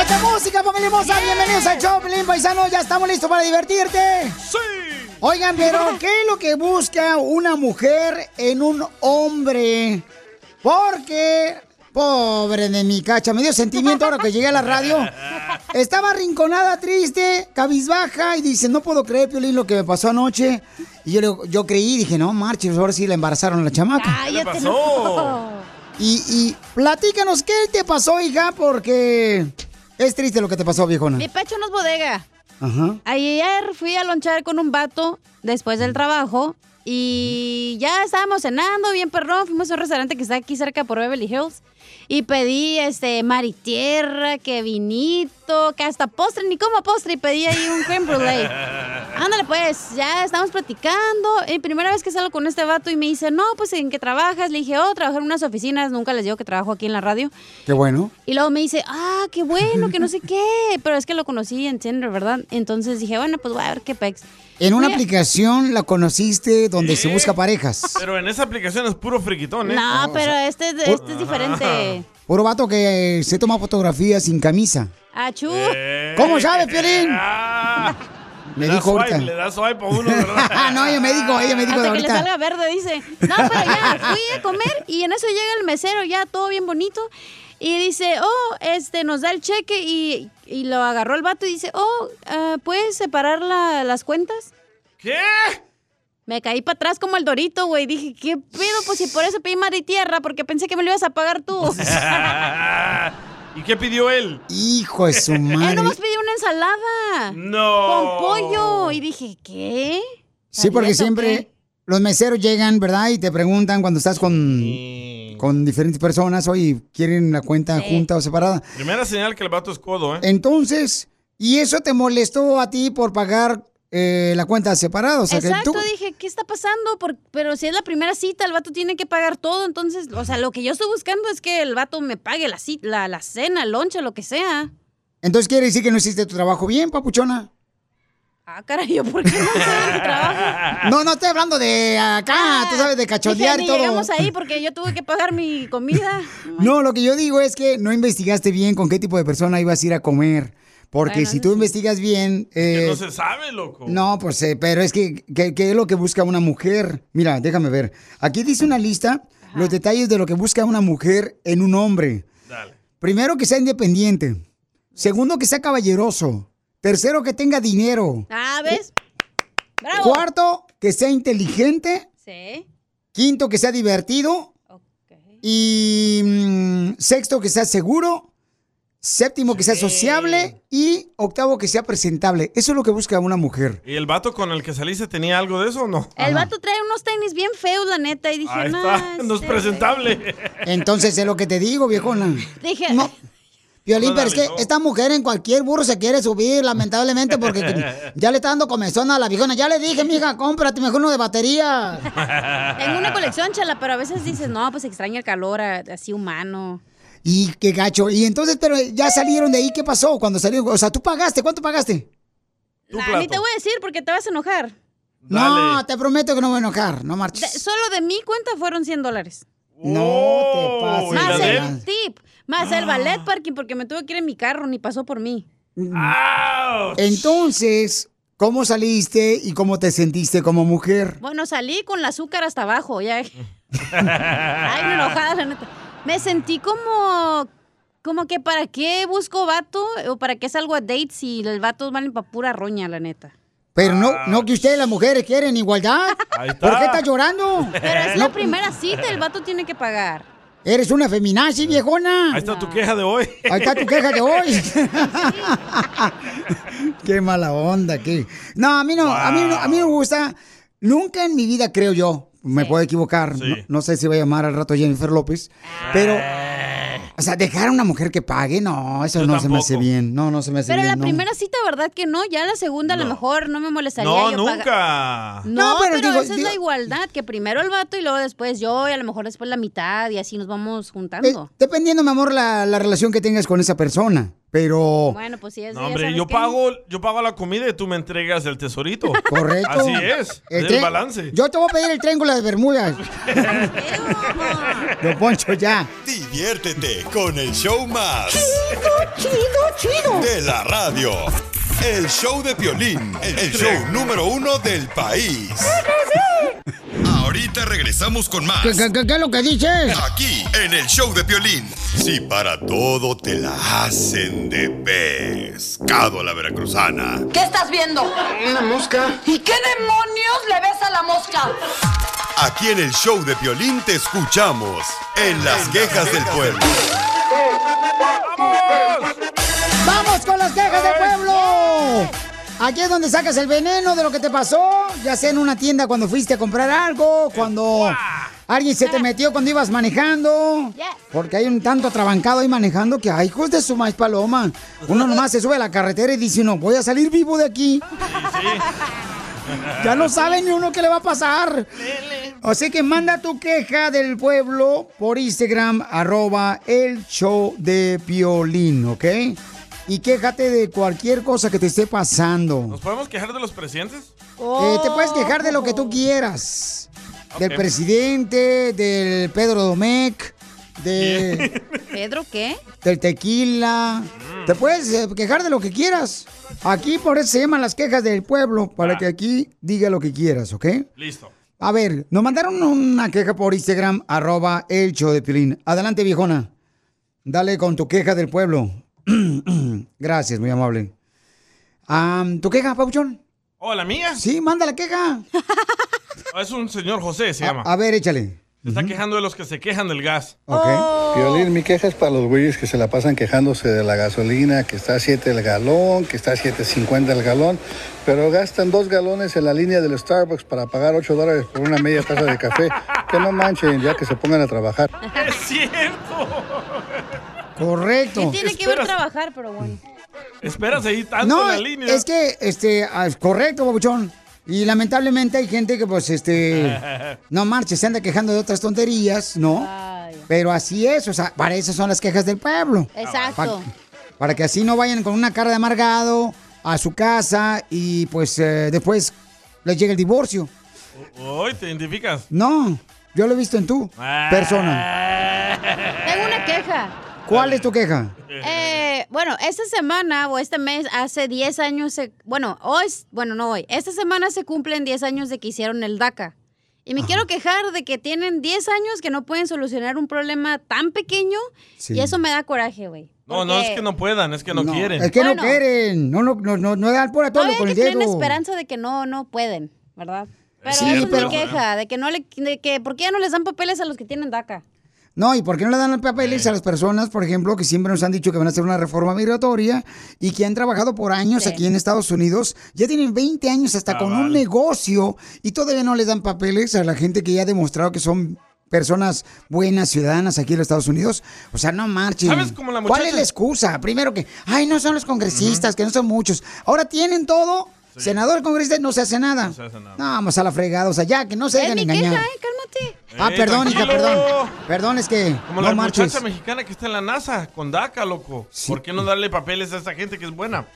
¡Esta música, familia hermosa! Bienvenidos al show, Pelín Paisano. Ya estamos listos para divertirte. ¡Sí! Oigan, pero ¿qué es lo que busca una mujer en un hombre? Porque, pobre de mi cacha, me dio sentimiento ahora que llegué a la radio. Estaba arrinconada, triste, cabizbaja, y dice, no puedo creer, Piolín, lo que me pasó anoche. Y yo, le- yo creí, dije, no, marches, ahora sí la embarazaron a la chamaca. ¿Qué le pasó? Y, y platícanos, ¿qué te pasó, hija? Porque es triste lo que te pasó, viejona. Mi pecho no es bodega. Ajá. Ayer fui a lonchar con un vato después del trabajo y ya estábamos cenando bien perrón. Fuimos a un restaurante que está aquí cerca por Beverly Hills y pedí este maritierra, que vinito, que hasta postre, ni como postre, y pedí ahí un creme brulee. Ándale, pues, ya estamos platicando. Y primera vez que salgo con este vato y me dice, no, pues, ¿en qué trabajas? Le dije, oh, trabajo en unas oficinas. Nunca les digo que trabajo aquí en la radio. Qué bueno. Y luego me dice, ah, qué bueno, que no sé qué. Pero es que lo conocí en Tinder, ¿verdad? Entonces dije, bueno, pues voy a ver qué pex. En una aplicación la conociste donde se busca parejas. Pero en esa aplicación es puro friquitón, ¿eh? No, pero este, es- este es diferente. Puro vato que se toma fotografías sin camisa. Achú. ¿Cómo sabe, Piolín? Me Le da dijo swipe, ahorita. Le da swipe a uno, ¿verdad? Ah, no, ella me dijo, ella me dijo de Hasta que le ahorita. salga verde, dice. No, pero ya, fui a comer y en eso llega el mesero, ya todo bien bonito. Y dice, oh, este, nos da el cheque y, y lo agarró el vato y dice, oh, ah, ¿puedes separar la- las cuentas? ¿Qué? Me caí para atrás como el dorito, güey. Dije, ¿qué pedo? Pues si por eso pedí mar y tierra, porque pensé que me lo ibas a pagar tú. ¿Y qué pidió él? Hijo de su Él madre. nomás pidió una ensalada. No. Con pollo. Y dije, ¿qué? Sí, porque ¿Dieta o siempre qué? los meseros llegan, ¿verdad? Y te preguntan cuando estás con, con diferentes personas, oye, ¿quieren la cuenta Sí. junta o separada? Primera señal que el vato es codo, ¿eh? Entonces, ¿y eso te molestó a ti por pagar eh, la cuenta separada? O sea, que Exacto, tú... dije, ¿qué está pasando? Por- pero si es la primera cita, el vato tiene que pagar todo. Entonces, o sea, lo que yo estoy buscando es que el vato me pague la, cita, la, la cena, el lonche, lo que sea. Entonces quiere decir que no hiciste tu trabajo bien, papuchona. Ah, caray, ¿yo por qué no sé mi trabajo? No, no estoy hablando de acá, tú sabes, de Dije, cachondear y todo. llegamos ahí porque yo tuve que pagar mi comida. No, lo que yo digo es que no investigaste bien con qué tipo de persona ibas a ir a comer. Porque Bueno, si tú sí. investigas bien... Que eh, no se sabe, loco. No, pues, eh, pero es que, ¿qué, es lo que busca una mujer? Mira, déjame ver. Aquí dice una lista, los detalles de lo que busca una mujer en un hombre. Dale. Primero, que sea independiente. Segundo, que sea caballeroso. Tercero, que tenga dinero. Ah, ¿ves? ¡Bravo! Cuarto, que sea inteligente. Sí. Quinto, que sea divertido. Ok. Y mm, sexto, que sea seguro. Séptimo, que sea sociable. Y octavo, que sea presentable. Eso es lo que busca una mujer. ¿Y el vato con el que saliste tenía algo de eso o no? El vato trae unos tenis bien feos, la neta, y dije, Ahí no. está, no es este, presentable. Entonces es lo que te digo, viejona. Dije, No. Violín, No pero es que esta mujer en cualquier burro se quiere subir, lamentablemente, porque ya le está dando comezón a la viejona. Ya le dije, mija, cómprate mejor uno de batería. tengo una colección, chala, pero a veces dices, no, pues extraña el calor así humano. Y qué gacho. Y entonces, pero ya salieron de ahí, ¿qué pasó cuando salieron? O sea, tú pagaste, ¿cuánto pagaste? Tu Nah, ni te voy a decir porque te vas a enojar. No, Dale. te prometo que no voy a enojar, no De- marches. solo de mi cuenta fueron 100 dólares. No Oh, te pases. ¿y la Más el tip, más el ballet parking porque me tuve que ir en mi carro, ni pasó por mí. ¡Auch! Entonces, ¿cómo saliste y cómo te sentiste como mujer? Bueno, salí con el azúcar hasta abajo, ya. Ay, me enojada, la neta. Me sentí como, como que para qué busco vato o para qué salgo a date si los vatos valen pa' pura roña, la neta. Pero no, no que ustedes las mujeres quieren igualdad. Ahí está. ¿Por qué estás llorando? Pero es la primera cita, el vato tiene que pagar. Eres una feminazi, viejona. Ahí está tu queja de hoy. Ahí está tu queja de hoy. qué mala onda, qué. No, a mí no, a mí no, a mí no me gusta. Nunca en mi vida creo yo. Me puedo equivocar. Sí. No, no sé si voy a llamar al rato Jennifer López. Pero, o sea, dejar a una mujer que pague, no, eso Yo no se me hace bien. No, no se me hace Pero bien. la no. primera cita, ¿verdad que no? Ya la segunda a lo mejor no me molestaría No, yo nunca. No, No, pero pero, digo- esa es la igualdad, que primero el vato y luego después yo y a lo mejor después la mitad y así nos vamos Eh, juntando. dependiendo, mi amor, la, la relación que tengas con esa persona. Pero, Bueno, pues sí, es No, hombre, yo qué. pago, yo pago la comida y tú me entregas el tesorito. correcto. Así es. El Es el balance. Yo te voy a pedir el triángulo de Bermudas. Don Poncho, ya. Diviértete con el show más. Chido, chido. De la radio. El show de Piolín. El show número uno del país. Ahorita regresamos con más. ¿Qué, qué, qué- qué es lo que dices? Aquí, en el show de Piolín. Si para todo te la hacen de pescado a la veracruzana. ¿Qué estás viendo? Una mosca. ¿Y qué demonios le ves a la mosca? Aquí en el show de Piolín te escuchamos. En las quejas del pueblo. ¡Vamos con las quejas del pueblo! Aquí es donde sacas el veneno de lo que te pasó, ya sea en una tienda cuando fuiste a comprar algo, cuando alguien se te metió cuando ibas manejando. Porque hay un tanto atrabancado ahí manejando que, ay, hijos de su maíz paloma. Uno nomás se sube a la carretera y dice, no, voy a salir vivo de aquí. Ya no sabe ni uno qué le va a pasar. Así que manda tu queja del pueblo por Instagram, arroba el show de Piolín, ¿ok? Y quéjate de cualquier cosa que te esté pasando. ¿Nos podemos quejar de los presidentes? Eh, te puedes quejar de lo que tú quieras. Del presidente, del Pedro Domecq, de, ¿Pedro qué? del tequila. Te puedes eh, quejar de lo que quieras. Aquí por eso se llaman las quejas del pueblo, para que aquí diga lo que quieras, ¿ok? Listo. A ver, nos mandaron una queja por Instagram, arroba el show de Pilín. Adelante, viejona. Dale con tu queja del pueblo. Gracias, muy amable. Am, ¿Tu queja, Pauchón? ¿Oh, la mía? Sí, manda la queja. Oh, Es un señor José, se llama. A, a ver, échale. Se está quejando de los que se quejan del gas. Ok. Piolín, mi queja es para los güeyes que se la pasan quejándose de la gasolina, que está a 7 el galón, que está a 7.50 el galón, pero gastan dos galones en la línea del Starbucks para pagar 8 dólares por una media taza de café. Que no manchen, ya que se pongan a trabajar. ¡Es cierto! Correcto. ¿Qué tiene que ver Esperas. trabajar? Pero bueno. Esperas ahí tanto No, en la línea. es que, este, ah, es correcto, Papuchón. Y lamentablemente hay gente que, pues, este, no marche, se anda quejando de otras tonterías, ¿no? Ay. Pero así es, o sea, para eso son las quejas del pueblo. Exacto. Pa- para que así no vayan con una cara de amargado a su casa y pues eh, después les llegue el divorcio. Hoy te identificas. No, yo lo he visto en tu Ah. persona. Tengo una queja. ¿Cuál es tu queja? Eh, bueno, esta semana o este mes, hace 10 años, se- bueno, hoy, bueno, no hoy, esta semana se cumplen 10 años de que hicieron el DACA. Y me quiero quejar de que tienen 10 años que no pueden solucionar un problema tan pequeño Sí. y eso me da coraje, güey. No, no es Porque que no puedan, es que no, quieren. Es que Bueno. no quieren. No, no, no, no, no dan por a todo con el dedo. esperanza de que no, no pueden, ¿verdad? Pero Sí, esa es mi queja, de que no le, de que, ¿por qué ya no les dan papeles a los que tienen DACA? No, ¿y por qué no le dan los papeles a las personas, por ejemplo, que siempre nos han dicho que van a hacer una reforma migratoria y que han trabajado por años Sí. aquí en Estados Unidos? Ya tienen 20 años hasta con un negocio y todavía no les dan papeles a la gente que ya ha demostrado que son personas buenas, ciudadanas aquí en los Estados Unidos. O sea, no marchen. ¿Sabes cómo la ¿Cuál es la excusa? Primero que, ay, no son los congresistas, que no son muchos. Ahora tienen todo. Senador, congresista, no se hace nada. No se hace nada. No, vamos a la fregada. O sea, ya, que no se dejen engañar. queja, eh, cálmate. Ah, Ey, perdón, hija, perdón. Perdón, es que Como no la marches. muchacha mexicana que está en la NASA, con DACA, loco. ¿Por qué no darle papeles a esa gente que es buena?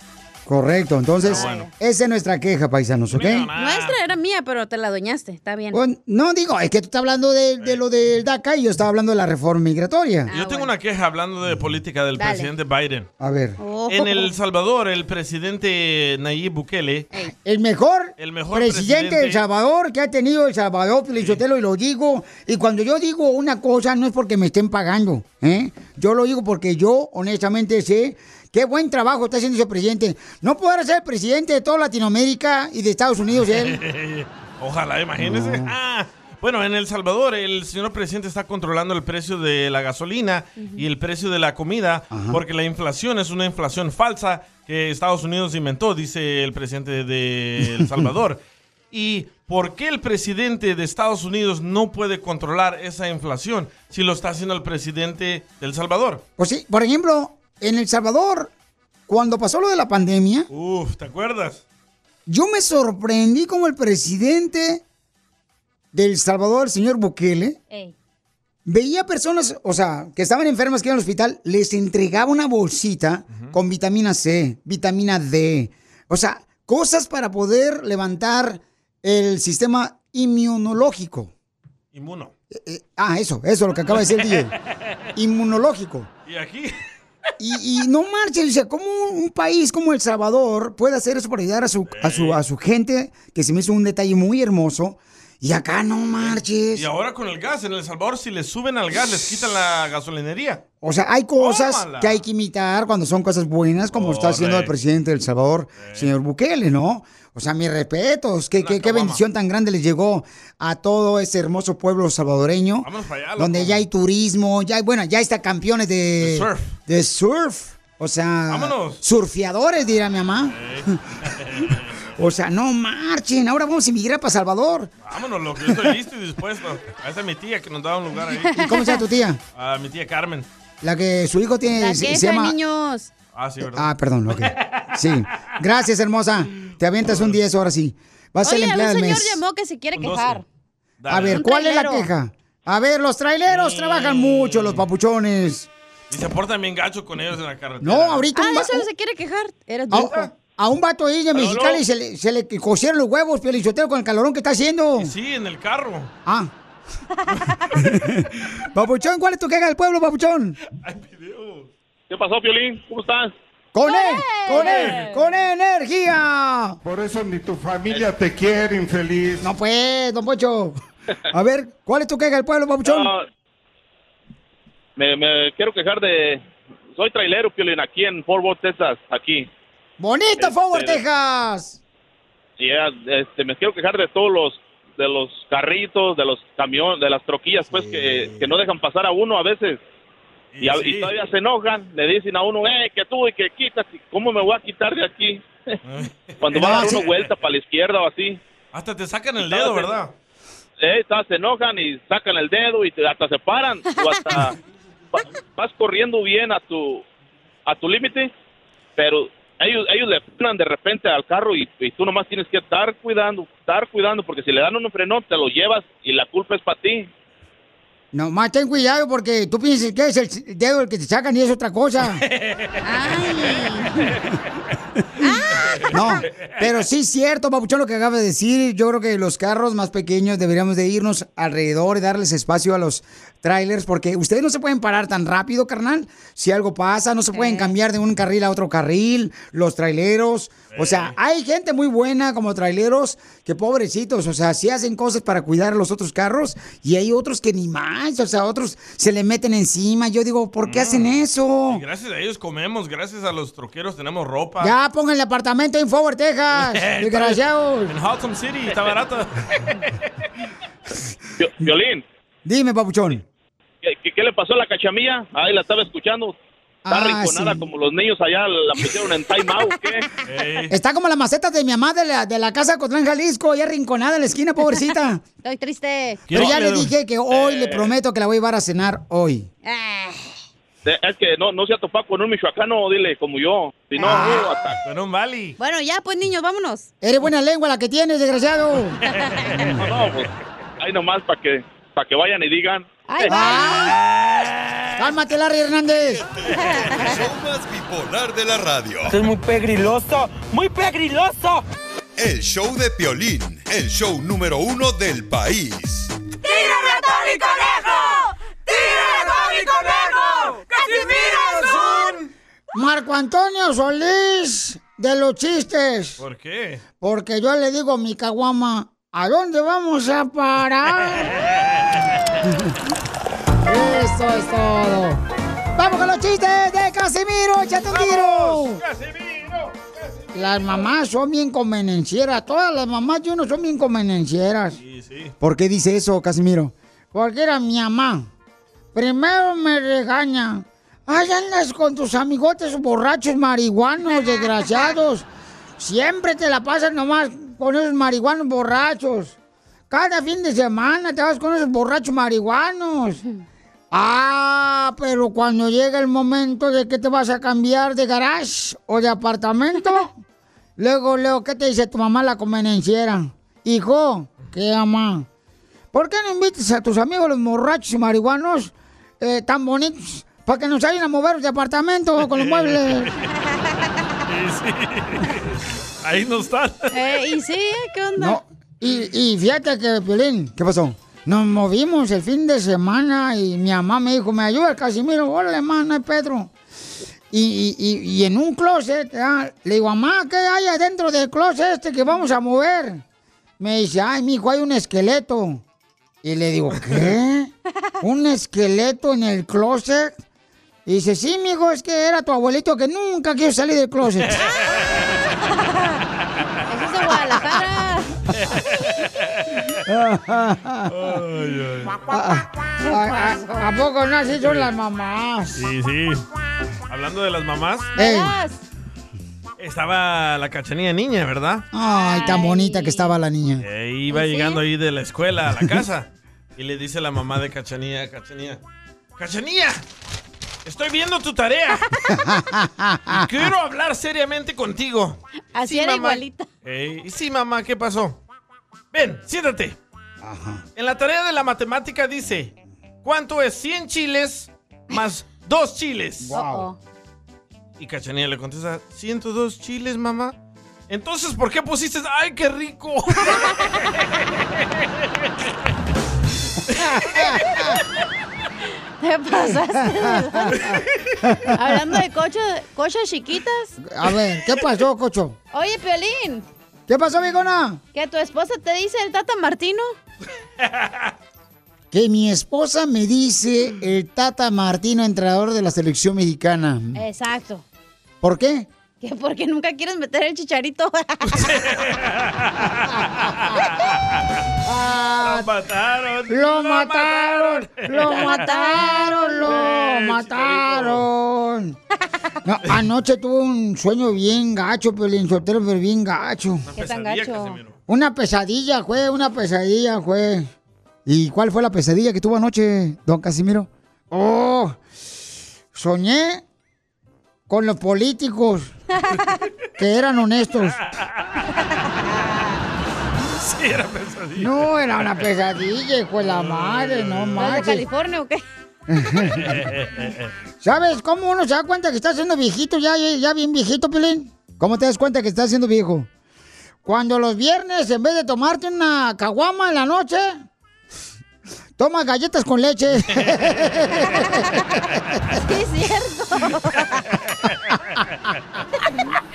Correcto, entonces, Ah, bueno. esa es nuestra queja, paisanos, ¿ok? Nuestra era mía, pero te la adueñaste, está bien. Pues, no digo, es que tú estás hablando de, de lo del DACA y yo estaba hablando de la reforma migratoria. Ah, Yo tengo bueno. una queja hablando de política del Dale. presidente Biden. A ver, Oh. En El Salvador, el presidente Nayib Bukele el mejor, El mejor presidente presidente. de El Salvador que ha tenido El Salvador, Felicitelo, y lo digo. Y cuando yo digo una cosa, no es porque me estén pagando. ¿eh? Yo lo digo porque yo, honestamente, sé qué buen trabajo está haciendo ese presidente. No podrá ser presidente de toda Latinoamérica y de Estados Unidos él. Ojalá, imagínese. Ah, bueno, en El Salvador el señor presidente está controlando el precio de la gasolina y el precio de la comida porque la inflación es una inflación falsa que Estados Unidos inventó, dice el presidente de El Salvador. ¿Y por qué el presidente de Estados Unidos no puede controlar esa inflación si lo está haciendo el presidente de El Salvador? Pues sí, por ejemplo, en El Salvador, cuando pasó lo de la pandemia, Uf, ¿te acuerdas? yo me sorprendí como el presidente del Salvador, el señor Bukele, Ey. veía personas, o sea, que estaban enfermas que iban al hospital, les entregaba una bolsita con vitamina C, vitamina D, o sea, cosas para poder levantar el sistema inmunológico. Inmuno. Eh, ah, eso, eso, lo que acaba de decir el DJ. Inmunológico. ¿Y aquí? Y, y no marchen, o sea, ¿cómo un, un país como El Salvador puede hacer eso para ayudar a su, a su, a su gente? Que se me hizo un detalle muy hermoso. Y acá no marches. Y ahora con el gas, en El Salvador, si les suben al gas, les quitan la gasolinería. O sea, hay cosas Tómala. que hay que imitar cuando son cosas buenas, como está haciendo el presidente de El Salvador, señor Bukele, ¿no? O sea, mis respetos. Qué, qué, qué bendición tan grande les llegó a todo ese hermoso pueblo salvadoreño. Allá, donde ya hay turismo, ya hay, bueno, ya está campeones de, De surf. de surf. O sea, Vámonos. surfeadores, dirá mi mamá. o sea, no marchen. Ahora vamos a emigrar para Salvador. Vámonos, loco, yo estoy listo y dispuesto. A esa es mi tía que nos da un lugar ahí. ¿Y cómo se llama tu tía? Mi tía Carmen. La que su hijo tiene. La queja, se llama. niños. Ah, sí, ¿verdad? Ah, perdón, ok. Sí. Gracias, hermosa. Te avientas un 10 ahora sí. Vas a ser empleada un del señor mes. llamó que se quiere quejar. Dale. A ver, ¿cuál es la queja? A ver, los traileros trabajan mucho, los papuchones. Y se portan bien gacho con ellos en la carretera. No, ahorita Ah, un, va- eso se quiere quejar. Eres a, brujo. A un vato ahí de Mexicali se le, se le cosieron los huevos, Piolichotero, con el calorón que está haciendo. Sí, en el carro. Ah. Papuchón, ¿cuál es tu queja del pueblo, Papuchón? ¿Qué pasó, Piolín? ¿Cómo estás? ¡Con él! ¡Con él! ¡Con energía! Por eso ni tu familia te quiere, infeliz. No pues, don Pocho. A ver, ¿cuál es tu queja del pueblo, Papuchón? No, me, me quiero quejar de... Soy trailero, Piolín, aquí en Fort Worth, Texas, aquí. ¡Bonito, Este- Forward, Texas! Y ya, este, me quiero quejar de todos los de los carritos, de los camiones, de las troquillas, pues, que, que no dejan pasar a uno a veces. Y, a- y sí. todavía se enojan, le dicen a uno, eh, que tú y que quítate. ¿Cómo me voy a quitar de aquí? Cuando va a dar sí. vuelta para la izquierda o así. Hasta te sacan el dedo, ¿verdad? eh, todas se enojan y sacan el dedo y te- hasta se paran o hasta va- vas corriendo bien a tu a tu límite, pero ellos ellos le frenan de repente al carro y, y tú nomás tienes que estar cuidando, estar cuidando porque si le dan un frenón te lo llevas y la culpa es para ti. No, más ten cuidado porque tú piensas que es el dedo el que te sacan y es otra cosa. No, pero sí es cierto, Papuchón, lo que acaba de decir. Yo creo que los carros más pequeños deberíamos de irnos alrededor y darles espacio a los trailers porque ustedes no se pueden parar tan rápido, carnal. Si algo pasa, no se pueden cambiar de un carril a otro carril, los traileros. O sea, hay gente muy buena como traileros que pobrecitos, o sea, sí hacen cosas para cuidar a los otros carros y hay otros que ni más, o sea, otros se le meten encima. Yo digo, ¿por qué hacen eso? Y gracias a ellos comemos, gracias a los troqueros tenemos ropa. Ya pongan el apartamento en Forward, Texas. Desgraciados. En Haltom City, está barato. Violín, Dime, papuchón. ¿Qué, qué, qué le pasó a la cachamilla? Ahí la estaba escuchando. Está Ah, arrinconada sí. como los niños allá, la pusieron en time out, ¿qué? Está como la maceta de mi mamá de la, de la casa Cotlán, Jalisco, ya arrinconada en la esquina, pobrecita. Estoy triste. Pero ya le dije que hoy le prometo que la voy a llevar a cenar hoy. Ah, Es que no, no se ha topado con un michoacano, dile, como yo. Si no, Ah. uh, hasta- Con un Bali. Bueno, ya, pues, niños, vámonos. Eres buena lengua la que tienes, desgraciado. no, no, pues, ahí nomás para que, para que vayan y digan. Ay, Ah, Cálmate, Larry Hernández. El show más bipolar de la radio. es muy pegriloso, muy pegriloso. El show de Piolín, el show número uno del país. ¡Tírame a Tony Conejo! ¡Tírame a Tony Conejo! ¡Casimiro es un... Marco Antonio Solís de los chistes. ¿Por qué? Porque yo le digo a mi caguama, ¿a dónde vamos a parar? Eso es todo. Vamos con los chistes de Casimiro, échate un tiro. Las mamás son bien convenencieras. Todas las mamás de uno son bien convenencieras. Sí, sí. ¿Por qué dice eso, Casimiro? Porque era mi mamá. Primero me regaña. Ay, andas con tus amigotes borrachos marihuanos, desgraciados. Siempre te la pasas nomás con esos marihuanos borrachos. Cada fin de semana te vas con esos borrachos marihuanos. Ah, pero cuando llega el momento de que te vas a cambiar de garage o de apartamento, luego, luego, ¿qué te dice tu mamá la convenenciera? Hijo, ¿qué ama? ¿Por qué no invitas a tus amigos los borrachos y marihuanos eh, tan bonitos para que nos ayuden a mover de apartamento con los muebles? Sí, sí. Ahí no están. Eh, y sí, ¿qué onda? No, y, y fíjate que, Piolín, ¿qué pasó? Nos movimos el fin de semana y mi mamá me dijo, me ayuda el Casimiro, órale, no hay Pedro. Y, y- y- y en un closet, ah, le digo, mamá, ¿qué hay adentro del closet este que vamos a mover? Me dice, ay, mijo, hay un esqueleto. Y le digo, ¿qué? ¿Un esqueleto en el closet? Y dice, sí, mijo, es que era tu abuelito que nunca quiso salir del closet. Eso es de Guadalajara. ¿A, a- a poco no así son las mamás? Sí, sí. Hablando de las mamás, Ey. estaba la cachanilla niña, ¿verdad? Ay, tan bonita que estaba la niña. Eh, iba llegando ahí de la escuela a la casa. y le dice la mamá de Cachanilla, Cachanilla, Cachanilla, estoy viendo tu tarea. y quiero hablar seriamente contigo. Así Sí, era mamá. igualita. Eh, y sí, mamá, ¿qué pasó? Ven, siéntate. En la tarea de la matemática dice, ¿cuánto es 100 chiles más 2 chiles? Uh-oh. Y Cachanilla le contesta, 102 chiles, mamá. Entonces, ¿por qué pusiste, ay, qué rico? Te pasaste. Hablando de cocho, cochas chiquitas. A ver, ¿qué pasó, Cocho? Oye, Piolín. ¿Qué pasó, Vigona? Que tu esposa te dice el Tata Martino. Que mi esposa me dice el Tata Martino, entrenador de la selección mexicana. Exacto. ¿Por qué? Que porque nunca quieres meter el chicharito. Lo mataron. ¡Lo mataron! ¡Lo mataron! ¡Lo mataron! No, anoche tuve un sueño bien gacho, Pelín Sotelo, pero bien gacho. ¿Qué tan gacho? Una pesadilla, fue, una pesadilla, fue. ¿Y cuál fue la pesadilla que tuvo anoche, don Casimiro? Oh, soñé con los políticos que eran honestos. Sí, era pesadilla. No, era una pesadilla, hijo de la madre, no ¿Los de. California o qué? ¿Sabes cómo uno se da cuenta que está siendo viejito, ya, ya, ya bien viejito, Pelín? ¿Cómo te das cuenta que estás siendo viejo? Cuando los viernes, en vez de tomarte una caguama en la noche, toma galletas con leche. Sí, es cierto.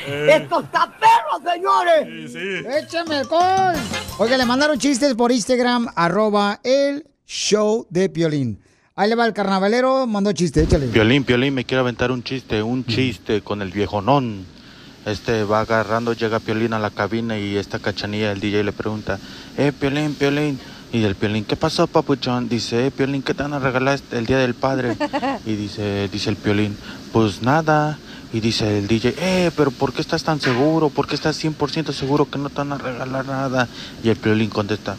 ¡Esto está perro, señores! Sí, sí. ¡Échame alcohol! Oiga, le mandaron chistes por Instagram, arroba el show de Piolín. Ahí le va el carnavalero, mandó chiste, échale. Piolín, Piolín, me quiero aventar un chiste, un chiste con el viejonón. Este va agarrando, llega Piolín a la cabina y esta cachanilla, el DJ le pregunta, eh, Piolín, Piolín. Y el Piolín, ¿qué pasó, papuchón? Dice, eh, Piolín, ¿qué te van a regalar este- el Día del Padre? Y dice, dice el Piolín, pues nada. Y dice el DJ, eh, pero ¿por qué estás tan seguro? ¿Por qué estás 100% seguro que no te van a regalar nada? Y el Piolín contesta,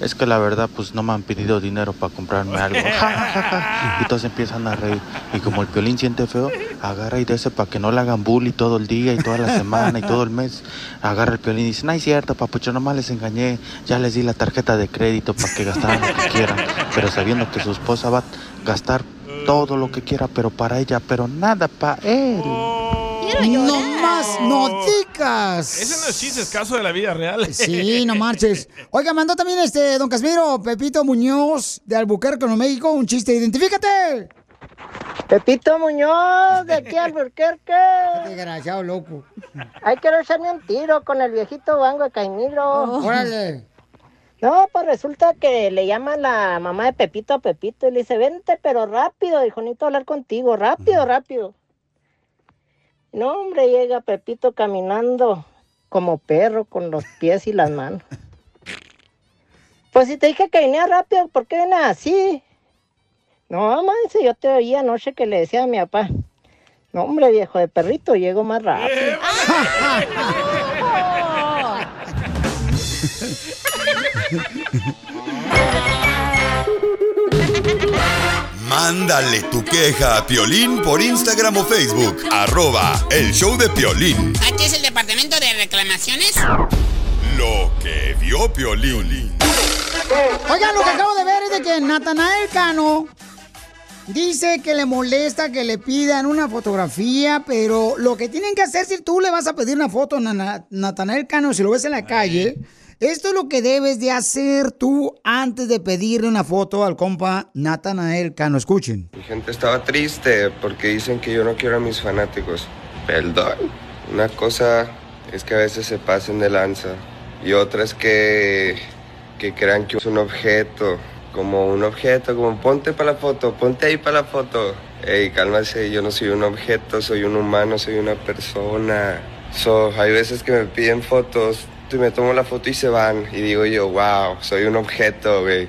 es que la verdad, pues no me han pedido dinero para comprarme algo. y todos empiezan a reír. Y como el Piolín siente feo, agarra y dice para que no le hagan bully todo el día y toda la semana y todo el mes. Agarra el Piolín y dice, no es cierto, papucho, nomás les engañé. Ya les di la tarjeta de crédito para que gastaran lo que quieran. Pero sabiendo que su esposa va a gastar todo lo que quiera, pero para ella, pero nada para él. No más, no digas. Ese no es chiste, es caso de la vida real. Sí, no marches. Oiga, mandó también este don Casimiro, Pepito Muñoz de Albuquerque, Nuevo México, un chiste. ¡Identifícate! Pepito Muñoz, de aquí a Albuquerque. Desgraciado, loco. Ay, quiero echarme un tiro con el viejito Bango de Caimiro. Órale. No, pues resulta que le llama la mamá de Pepito a Pepito y le dice, vente, pero rápido, dijo, necesito hablar contigo, rápido, rápido. No, hombre, llega Pepito caminando como perro con los pies y las manos. Pues si te dije que venía rápido, ¿por qué vienes así? No, mamá, dice, yo te oí anoche que le decía a mi papá. No, hombre, viejo de perrito, llego más rápido. Mándale tu queja a Piolín por Instagram o Facebook. Arroba el show de Piolín. ¿H es el departamento de reclamaciones? Lo que vio Piolín. Oigan, lo que acabo de ver es de que Natanael Cano dice que le molesta que le pidan una fotografía, pero lo que tienen que hacer si tú le vas a pedir una foto a Na- Natanael Cano, si lo ves en la calle, esto es lo que debes de hacer tú antes de pedirle una foto al compa Natanael Cano. Escuchen. Mi gente estaba triste porque dicen que yo no quiero a mis fanáticos. Perdón. Una cosa es que a veces se pasen de lanza y otra es que, que crean que es un objeto, como un objeto, como ponte para la foto, ponte ahí para la foto. Ey, cálmase, yo no soy un objeto, soy un humano, soy una persona. So, hay veces que me piden fotos y me tomo la foto y se van y digo yo, wow, soy un objeto, güey.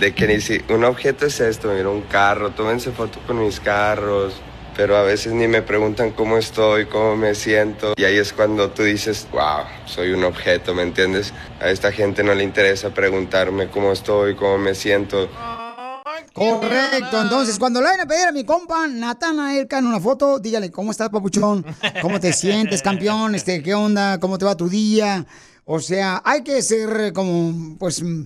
De que ni si un objeto es esto, mira, un carro, tómense foto con mis carros, pero a veces ni me preguntan cómo estoy, cómo me siento, y ahí es cuando tú dices, wow, soy un objeto, ¿me entiendes? A esta gente no le interesa preguntarme cómo estoy, cómo me siento. Correcto, entonces cuando le vayan a pedir a mi compa Natanael Cano una foto, dígale, ¿cómo estás, papuchón? ¿Cómo te sientes, campeón? Este, ¿Qué onda? ¿Cómo te va tu día? O sea, hay que ser eh, como, pues, mm,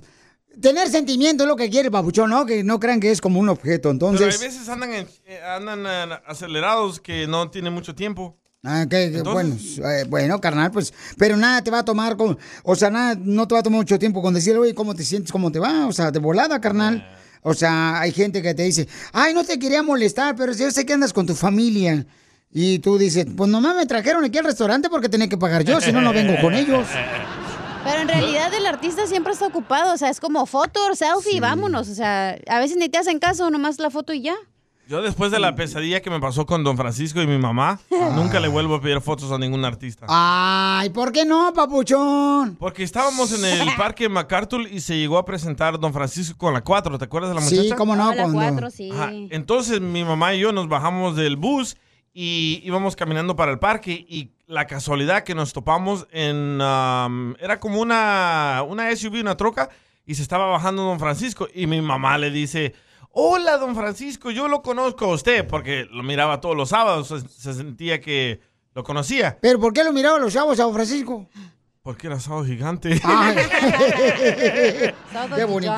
tener sentimiento es lo que quiere papuchón, ¿no? Que no crean que es como un objeto, Pero hay entonces... veces andan, en- eh, andan eh, acelerados que no tienen mucho tiempo. Ah, que- que bueno, eh, bueno, carnal, pues, pero nada te va a tomar, con, o sea, nada, no te va a tomar mucho tiempo con decirle, oye, ¿cómo te sientes? ¿Cómo te va? O sea, de volada, carnal. O sea, hay gente que te dice, ay, no te quería molestar, pero yo sé que andas con tu familia. Y tú dices, pues nomás me trajeron aquí al restaurante porque tenía que pagar yo, si no, no vengo con ellos. Pero en realidad el artista siempre está ocupado, o sea, es como foto, selfie, vámonos. O sea, a veces ni te hacen caso, nomás la foto y ya. Yo después de la pesadilla que me pasó con Don Francisco y mi mamá, nunca le vuelvo a pedir fotos a ningún artista. Ay, ¿por qué no, papuchón? Porque estábamos en el parque MacArthur y se llegó a presentar Don Francisco con la 4, ¿te acuerdas de la muchacha? Sí, cómo no, Ah, la cuando- cuatro, sí. Ajá, Entonces mi mamá y yo nos bajamos del bus y íbamos caminando para el parque y la casualidad que nos topamos en... um, era como una, una SUV, una troca, y se estaba bajando Don Francisco y mi mamá le dice... Hola, don Francisco, yo lo conozco a usted porque lo miraba todos los sábados, se, se sentía que lo conocía. ¿Pero por qué lo miraban los chavos a Don Francisco? Porque era sábado gigante. Qué bonito.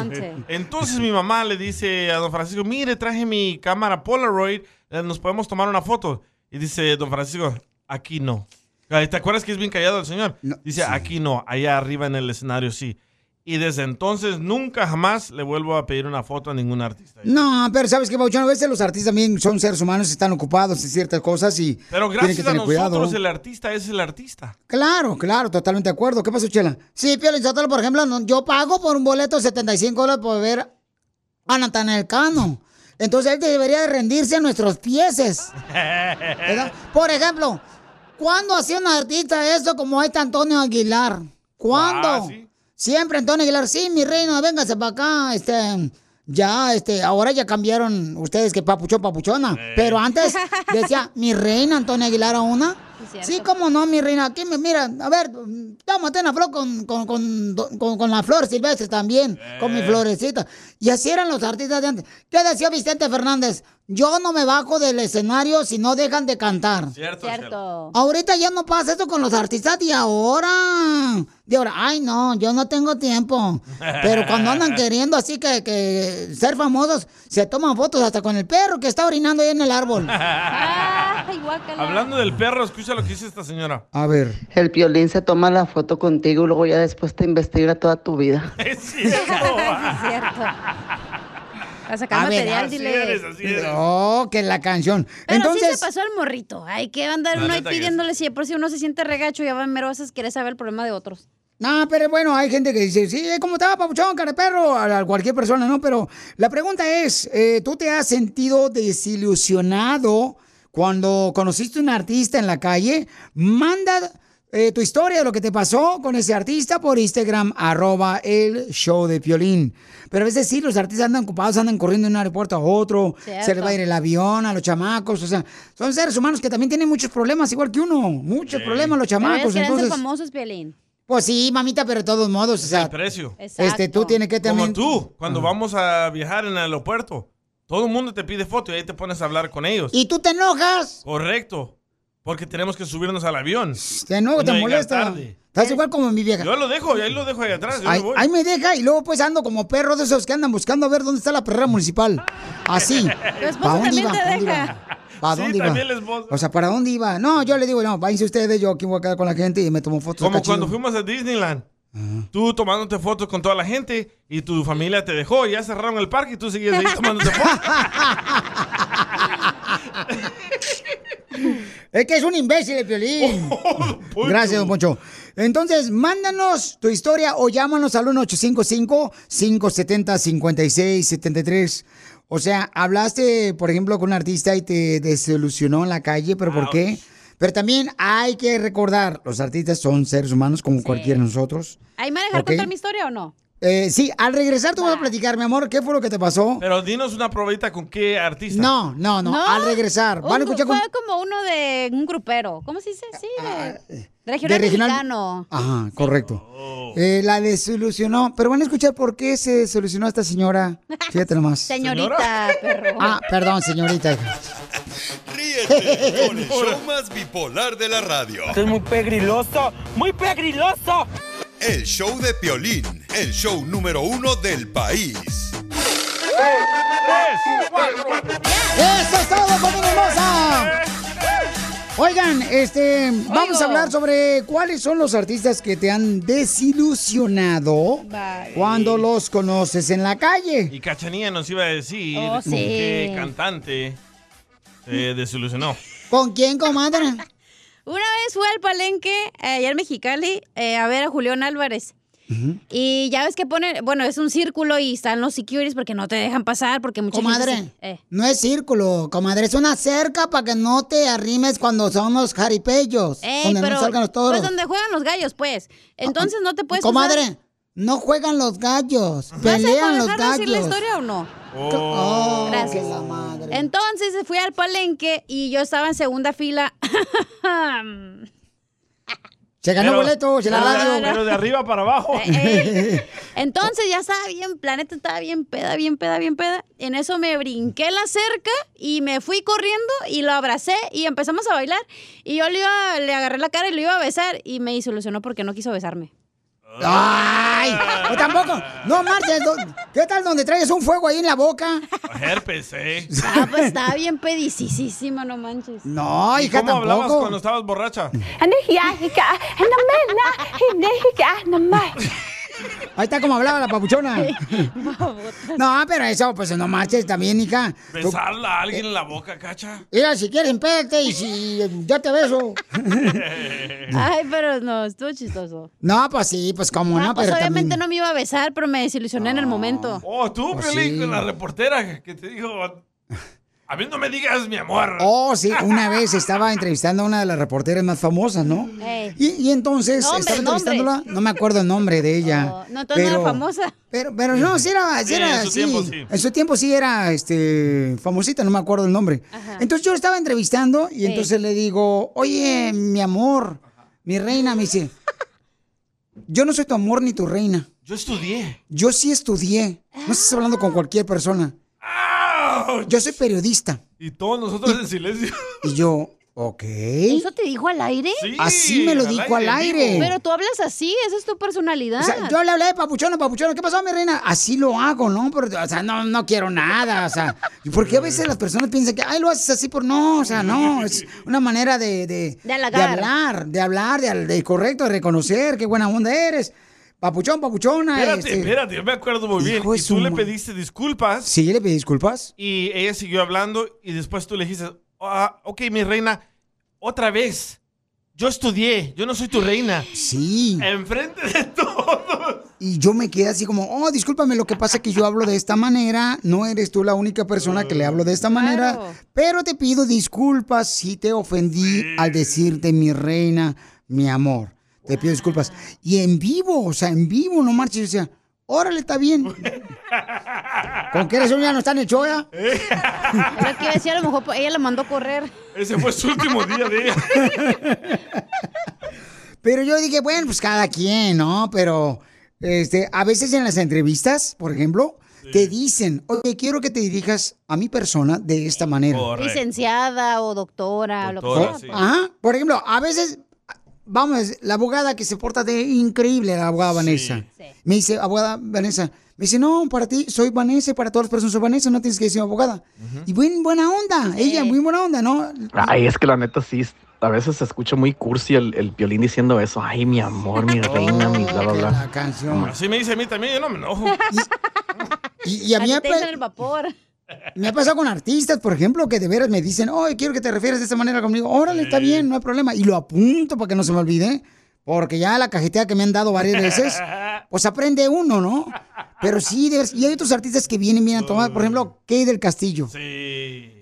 Entonces mi mamá le dice a don Francisco, mire, traje mi cámara Polaroid, nos podemos tomar una foto. Y dice don Francisco, aquí no. ¿Te acuerdas que es bien callado el señor? dice, aquí no, allá arriba en el escenario sí. Y desde entonces nunca jamás le vuelvo a pedir una foto a ningún artista. No, pero sabes que, Papuchón, a veces los artistas también son seres humanos, están ocupados en ciertas cosas y Pero que gracias a nosotros cuidado. el artista es el artista. Claro, claro, totalmente de acuerdo. ¿Qué pasó, Chela? Sí, Pio por ejemplo, yo pago por un boleto de 75 dólares por ver a Natanael Cano. Entonces él debería de rendirse a nuestros pieses. ¿verdad? Por ejemplo, ¿cuándo hacía un artista esto como este Antonio Aguilar? ¿Cuándo? Ah, Siempre Antonio Aguilar, sí, mi reina, véngase para acá, este... Ya, este, ahora ya cambiaron ustedes que papuchón, papuchona. Pero antes decía, mi reina Antonio Aguilar a una. Sí, cómo no, mi reina. Aquí me mira, a ver, tómate una flor con, con, con, con- con la flor silvestre también, con mi florecita. Y así eran los artistas de antes. ¿Qué decía Vicente Fernández? Yo no me bajo del escenario si no dejan de cantar. Cierto, Cierto. Ahorita ya no pasa eso con los artistas de ahora. De ahora, ay no, yo no tengo tiempo. Pero cuando andan queriendo así que, que ser famosos, se toman fotos hasta con el perro que está orinando ahí en el árbol. Ay. Hablando del perro, escucha lo que dice esta señora. A ver. El piolín se toma la foto contigo y luego ya después te investiga toda tu vida. Es Sí, es cierto. A sacar A ver, material, así dile. Oh, que la canción. Pero Entonces, sí se pasó el morrito. Hay que andar uno ahí pidiéndole si de por si uno se siente regacho, mero a veces querer saber el problema de otros. No, pero bueno, hay gente que dice, sí, ¿cómo estaba, papuchón, cara de perro? A, a cualquier persona, ¿no? Pero la pregunta es, eh, ¿tú te has sentido desilusionado cuando conociste un artista en la calle? Manda eh, tu historia de lo que te pasó con ese artista por Instagram, arroba el show de Piolín. Pero a veces sí, los artistas andan ocupados, andan corriendo de un aeropuerto a otro, Cierto. se les va a ir el avión a los chamacos, o sea, son seres humanos que también tienen muchos problemas, igual que uno, muchos problemas los Pero ellos chamacos. ser Entonces, famosos, Piolín. pues sí, mamita, pero de todos modos, o sea, El precio. este, tú tienes que Como también... tú, cuando vamos a viajar en el aeropuerto, todo el mundo te pide foto y ahí te pones a hablar con ellos. ¿Y tú te enojas? Correcto. Porque tenemos que subirnos al avión. Enojas, Y te molesta. tarde. Estás igual como mi vieja. Yo lo dejo, y ahí lo dejo ahí atrás. Ahí, me voy. ahí me deja y luego pues ando como perro de esos que andan buscando a ver dónde está la perrera municipal. Así. ¿Para dónde iba? te ¿Pa' dónde iba? ¿Para Sí, dónde iba? O sea, ¿para dónde iba? No, yo le digo, no, váyanse ustedes, yo aquí voy a quedar con la gente y me tomo fotos. Como cuando fuimos a Disneyland. Tú tomándote fotos con toda la gente y tu familia te dejó y ya cerraron el parque y tú seguías ahí tomándote fotos. Es que es un imbécil el violín. Oh, Gracias, don Poncho. Entonces, mándanos tu historia o llámanos al 1-855-570-5673. O sea, hablaste, por ejemplo, con un artista y te desilusionó en la calle, pero ¿por qué? Pero también hay que recordar, los artistas son seres humanos como cualquiera de nosotros. ¿Ahí me dejar Ok. contar mi historia o no? Eh, sí, al regresar tú vas a platicar, mi amor, ¿qué fue lo que te pasó? Pero dinos una probadita con qué artista. No, no, no, al regresar. Van a escuchar con... Fue como uno de un grupero. ¿Cómo se dice? Sí, de, regional, de regional- mexicano. Ajá, correcto. Eh, la desilusionó, pero van a escuchar por qué se desilusionó esta señora. Fíjate nomás. Señorita, perro. Ah, perdón, señorita. Ríete con el show más bipolar de la radio. Esto es muy pegriloso, muy pegriloso. El show de Piolín, el show número uno del país. ¡Eso es todo, familia hermosa! Oigan, este, vamos a hablar sobre cuáles son los artistas que te han desilusionado cuando los conoces en la calle. Y Cachanilla nos iba a decir Oh, sí. qué cantante se desilusionó. ¿Con quién, comadre? Una vez fui al palenque, eh, allá en Mexicali, eh, a ver a Julián Álvarez. Y ya ves que pone, bueno, es un círculo y están los securities porque no te dejan pasar, porque mucha Comadre, gente... se- eh. no es círculo, comadre, es una cerca para que no te arrimes cuando son los jaripellos, Ey, donde pero, no salgan los toros. Pues donde juegan los gallos, pues. Entonces no te puedes Comadre, pasar. no juegan los gallos, ¿Vas a pelean los decir la gallos. historia o no? Oh, Gracias. que la madre. Entonces fui al palenque y yo estaba en segunda fila. Se ganó Pero- boleto, se la radio. Pero de arriba para abajo. Eh, Entonces ya estaba bien, planeta estaba bien peda, bien peda, bien peda. En eso me brinqué la cerca y me fui corriendo y lo abracé y empezamos a bailar. Y yo le, iba, le agarré la cara y lo iba a besar y me desilusionó porque no quiso besarme. Ay, o tampoco. No marches. ¿Qué tal donde traes un fuego ahí en la boca? Herpes, ¿eh? Ah, pues estaba bien pedicísima, no manches. No, ¿Y hija, cómo hablabas cuando estabas borracha? Ahí está como hablaba la papuchona. No, pero eso, pues no marches también, hija. Besarla a alguien en la boca, cacha. Mira, si quieres, empédate y si yo te beso. Ay, pero no, estuvo chistoso. No, pues sí, pues como Ah, no, pues pero obviamente también... no me iba a besar, pero me desilusioné en el momento. Oh, tú, Pues Piolín, sí. con la reportera que te dijo... A mí no me digas mi amor. Oh, sí, una vez estaba entrevistando a una de las reporteras más famosas, ¿no? Y, y entonces estaba entrevistándola, no me acuerdo el nombre de ella. Oh, no, entonces no era famosa. Pero, pero no, sí era, sí Sí, era, en su sí. tiempo, sí. En su tiempo sí era, este, famosita, no me acuerdo el nombre. Ajá. Entonces yo estaba entrevistando y Sí. entonces le digo, oye, mi amor, mi reina, me dice, yo no soy tu amor ni tu reina. Yo estudié. Yo sí estudié. No estás hablando con cualquier persona. Yo soy periodista. Y todos nosotros en silencio. Y yo, ok. ¿Eso te dijo al aire? Sí, Así me lo al dijo al aire, aire. Pero tú hablas así, esa es tu personalidad. O sea, yo le hablé de papuchona, papuchona. ¿Qué pasó, mi reina? Así lo hago, ¿no? Pero, o sea, no, no quiero nada. O sea, porque a veces las personas piensan que, ay, lo haces así por no. O sea, no. Es una manera de. De, De halagar. hablar, de hablar, de, de correcto, de reconocer qué buena onda eres. Papuchón, papuchona. Espérate, este. espérate, yo me acuerdo muy bien. Hijo Y tú le pediste disculpas Sí, le pedí disculpas. y ella siguió hablando y después tú le dijiste, ah, ok, mi reina, otra vez. yo estudié, yo no soy tu reina. Sí. Enfrente de todos. Y yo me quedé así como, oh, discúlpame, lo que pasa es que yo hablo de esta manera, no eres tú la única persona que le hablo de esta manera, pero te pido disculpas si te ofendí al decirte mi reina, mi amor. Te pido disculpas. Y en vivo, o sea, en vivo, no marches. Yo decía, órale, está bien. ¿Con qué razón ya no están hecho ya? Lo que decía, a lo mejor pues, ella la mandó a correr. Ese fue su último día de ella. Pero yo dije, bueno, pues cada quien, ¿no? Pero este, a veces en las entrevistas, por ejemplo, te dicen, oye, quiero que te dirijas a mi persona de esta manera. Licenciada o doctora, lo que O- sea. Ajá. Por ejemplo, a veces, vamos, la abogada que se porta de increíble, la abogada Vanessa. Me dice, abogada Vanessa, me dice, no, para ti soy Vanessa, y para todas las personas soy Vanessa, no tienes que decir abogada. Y buen, buena onda, ella, muy buena onda, ¿no? Ay, es que la neta sí, a veces se escucha muy cursi el, el violín diciendo eso. Ay, mi amor, mi reina, mi bla, bla, bla. La canción. Así me dice a mí también, yo no me enojo. Y, y a mí me, pa- el vapor. Me ha pasado con artistas, por ejemplo, que de veras me dicen, oye, quiero que te refieras de esta manera conmigo. Órale, está bien, no hay problema. Y lo apunto para que no se me olvide, porque ya la cajetea que me han dado varias veces, pues aprende uno, ¿no? Pero sí, de veras- y hay otros artistas que vienen bien a tomar, por ejemplo, Kay del Castillo.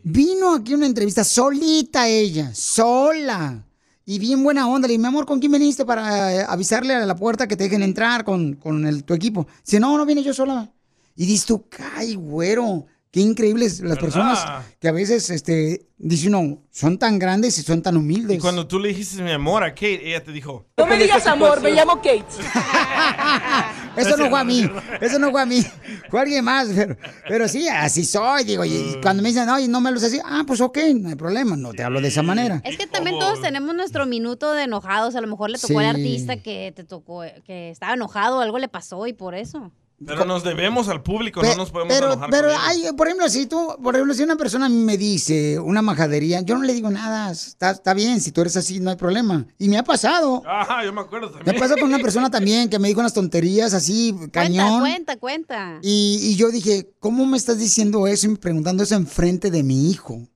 Vino aquí una entrevista solita ella, sola. Y bien buena onda. Le dije, mi amor, ¿con quién viniste para eh, avisarle a la puerta que te dejen entrar con, con el- tu equipo? Dice, no, no vine yo sola. Y dices tú, ¡ay, güero! Qué increíbles las ¿Verdad? personas que a veces, este, dice uno, son tan grandes y son tan humildes. Y cuando tú le dijiste mi amor a Kate, ella te dijo... No me digas amor, me llamo Kate. Eso no fue a mí, eso no fue a mí, fue a alguien más, pero, pero sí, así soy, digo, y y cuando me dicen, oye, no me lo así, ah, pues ok, no hay problema, no te hablo de esa manera. Es que también todos tenemos nuestro minuto de enojados. A lo mejor le tocó al Sí. artista que te tocó, que estaba enojado, algo le pasó y por eso. Pero nos debemos al público, Pe- no nos podemos pero, enojar pero con hay, por ejemplo, si tú, por ejemplo, si una persona me dice una majadería, yo no le digo nada, está, está bien, si tú eres así, no hay problema. Y me ha pasado. Ajá, yo me acuerdo Me también. pasó con una persona también que me dijo unas tonterías así, cañón. Cuenta, cuenta, cuenta. Y, y yo dije, ¿cómo me estás diciendo eso y me preguntando eso enfrente de mi hijo?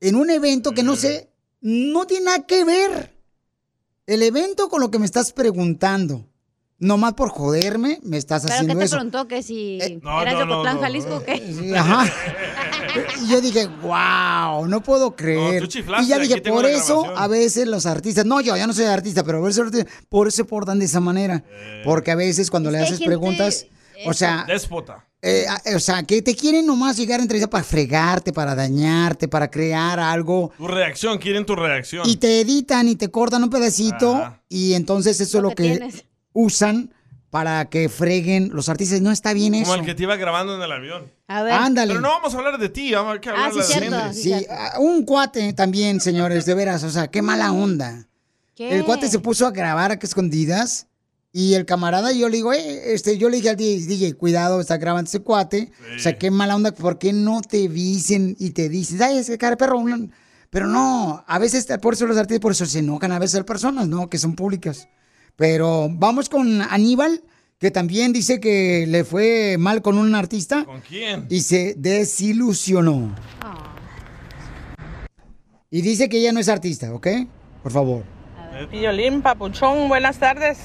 En un evento que no sé, no tiene nada que ver. El evento con lo que me estás preguntando. Nomás por joderme, me estás Pero que haciendo te eso. preguntó que si no, eras no, de no, Ocotlán, no, Jalisco o qué. Sí, ajá. Y yo dije, wow, no puedo creer. tú chiflaste, y ya dije, por eso a veces los artistas, no, yo ya no soy artista, pero a veces los artistas, por eso se portan de esa manera. Porque a veces cuando Es le que haces gente- preguntas, o sea, Déspota. eh, o sea, que te quieren nomás llegar a entrevista para fregarte, para dañarte, para crear algo. Tu reacción, quieren tu reacción. Y te editan y te cortan un pedacito. Y entonces eso es lo que que. Usan para que freguen los artistas. No está bien eso. Como el que te iba grabando en el avión. A ver. Ándale. Pero no vamos a hablar de ti, vamos a hablar de la gente. Sí, ah, un cuate también, señores, de veras, o sea, qué mala onda. ¿Qué? El cuate se puso a grabar acá escondidas y el camarada, yo le digo, eh, este, yo le dije al DJ, DJ, cuidado, está grabando ese cuate. O sea, qué mala onda, ¿por qué no te dicen y te dicen, ay, ese cara perro? una-". Pero no, a veces, por eso los artistas, por eso se enojan a veces las personas, ¿no? Que son públicas. Pero vamos con Aníbal, que también dice que le fue mal con un artista. ¿Con quién? Y se desilusionó. Y dice que ella no es artista, ¿ok? Por favor. Violín, papuchón, buenas tardes.